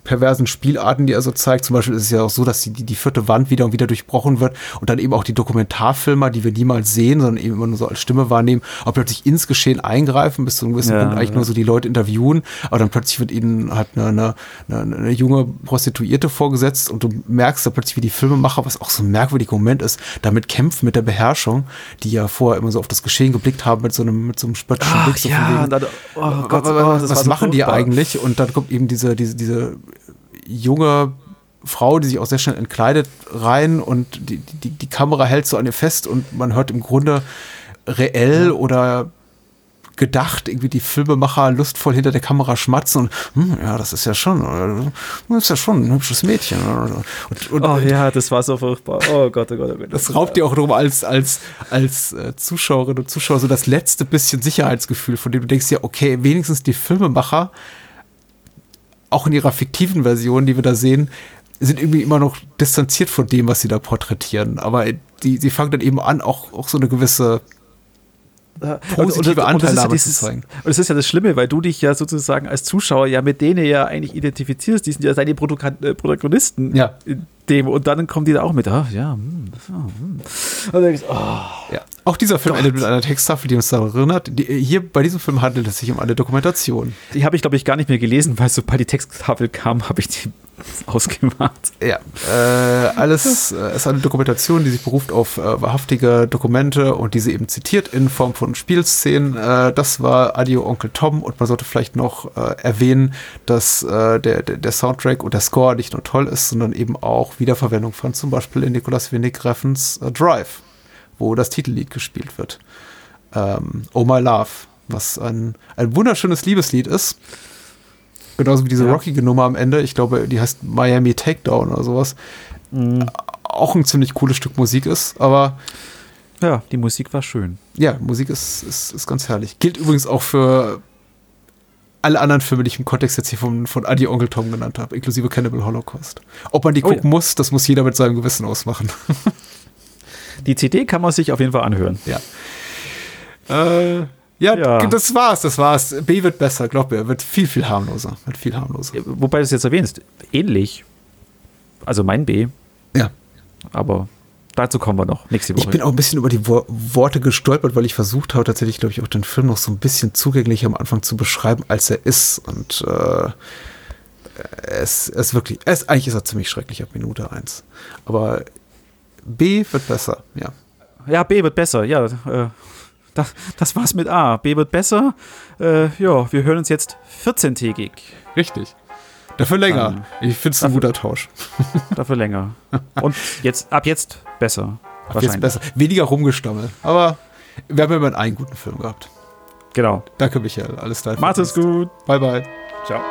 Speaker 2: perversen Spielarten, die er so zeigt. Zum Beispiel ist es ja auch so, dass die, die, vierte Wand wieder und wieder durchbrochen wird und dann eben auch die Dokumentarfilmer, die wir niemals sehen, sondern eben immer nur so als Stimme wahrnehmen, auch plötzlich ins Geschehen eingreifen, bis zu einem gewissen ja, Punkt eigentlich ja. nur so die Leute interviewen, aber dann plötzlich wird ihnen halt eine, eine, eine, eine junge Prostituierte vorgesetzt und du merkst da plötzlich, wie die Filmemacher, was auch so ein merkwürdiger Moment ist, damit kämpfen mit der Beherrschung, die ja vorher immer so auf das Geschehen geblickt haben mit so einem, mit so einem spöttischen Blick. So ja, dann, oh Gott, oh, was, was machen so die eigentlich? Und dann kommt eben diese, diese, diese junge Frau, die sich auch sehr schnell entkleidet, rein und die, die, die Kamera hält so an ihr fest und man hört im Grunde reell oder gedacht, irgendwie die Filmemacher lustvoll hinter der Kamera schmatzen und hm, ja, das ist ja schon, äh, das ist ja schon ein hübsches Mädchen.
Speaker 1: Und, und, oh ja, das war so furchtbar. Oh Gott, oh Gott, oh Gott.
Speaker 2: Das raubt dir auch darum als, als, als äh, Zuschauerin und Zuschauer so das letzte bisschen Sicherheitsgefühl, von dem du denkst, ja, okay, wenigstens die Filmemacher auch in ihrer fiktiven Version, die wir da sehen, sind irgendwie immer noch distanziert von dem, was sie da porträtieren. Aber die, sie fangen dann eben an, auch, auch so eine gewisse
Speaker 1: positive und, und, Anteilnahme zu zeigen. Und das ist ja das Schlimme, weil du dich ja sozusagen als Zuschauer ja mit denen ja eigentlich identifizierst. Die sind ja seine äh, Protagonisten
Speaker 2: ja.
Speaker 1: in dem. Und dann kommen die da auch mit, ah, ja, hm, hm. Und dann denkst,
Speaker 2: oh. ja. Auch dieser Film Gott. endet mit einer Texttafel, die uns daran erinnert. Die, hier bei diesem Film handelt es sich um eine Dokumentation.
Speaker 1: Die habe ich, glaube ich, gar nicht mehr gelesen, weil sobald die Texttafel kam, habe ich die ausgemacht.
Speaker 2: Ja, äh, alles äh, ist eine Dokumentation, die sich beruft auf äh, wahrhaftige Dokumente und diese eben zitiert in Form von Spielszenen. Äh, das war Adio Onkel Tom und man sollte vielleicht noch äh, erwähnen, dass äh, der, der, der, Soundtrack und der Score nicht nur toll ist, sondern eben auch Wiederverwendung von zum Beispiel in Nicolas Winnick Reffens Drive, wo das Titellied gespielt wird. Ähm, oh My Love, was ein, ein wunderschönes Liebeslied ist Genauso wie diese ja. rockige Nummer am Ende. Ich glaube, die heißt Miami Takedown oder sowas. Mhm. Auch ein ziemlich cooles Stück Musik ist, aber.
Speaker 1: Ja, die Musik war schön.
Speaker 2: Ja, Musik ist, ist, ist ganz herrlich. Gilt übrigens auch für alle anderen Filme, die ich im Kontext jetzt hier von, von Adi Onkel Tom genannt habe, inklusive Cannibal Holocaust. Ob man die oh, gucken ja. muss, das muss jeder mit seinem Gewissen ausmachen.
Speaker 1: die CD kann man sich auf jeden Fall anhören.
Speaker 2: Ja. Äh, ja, ja, das war's, das war's. B wird besser, glaub mir. Wird viel, viel harmloser. Wird viel harmloser.
Speaker 1: Wobei du es jetzt erwähnst, ähnlich. Also mein B.
Speaker 2: Ja.
Speaker 1: Aber dazu kommen wir noch nächste Woche.
Speaker 2: Ich bin auch ein bisschen über die Wo Worte gestolpert, weil ich versucht habe, tatsächlich, glaube ich, auch den Film noch so ein bisschen zugänglicher am Anfang zu beschreiben, als er ist. Und äh, es ist wirklich, es, eigentlich ist er ziemlich schrecklich ab Minute 1. Aber B wird besser, ja.
Speaker 1: Ja, B wird besser, ja. Äh, das, das war's mit A. B wird besser. Äh, ja, wir hören uns jetzt 14-tägig.
Speaker 2: Richtig. Dafür länger. Um, ich finde es ein guter Tausch.
Speaker 1: Dafür länger. Und jetzt ab jetzt besser.
Speaker 2: Ach, jetzt besser. Weniger rumgestammel. Aber wir haben immer einen guten Film gehabt.
Speaker 1: Genau.
Speaker 2: Danke, Michael. Alles klar.
Speaker 1: Macht es gut.
Speaker 2: Bye, bye.
Speaker 1: Ciao.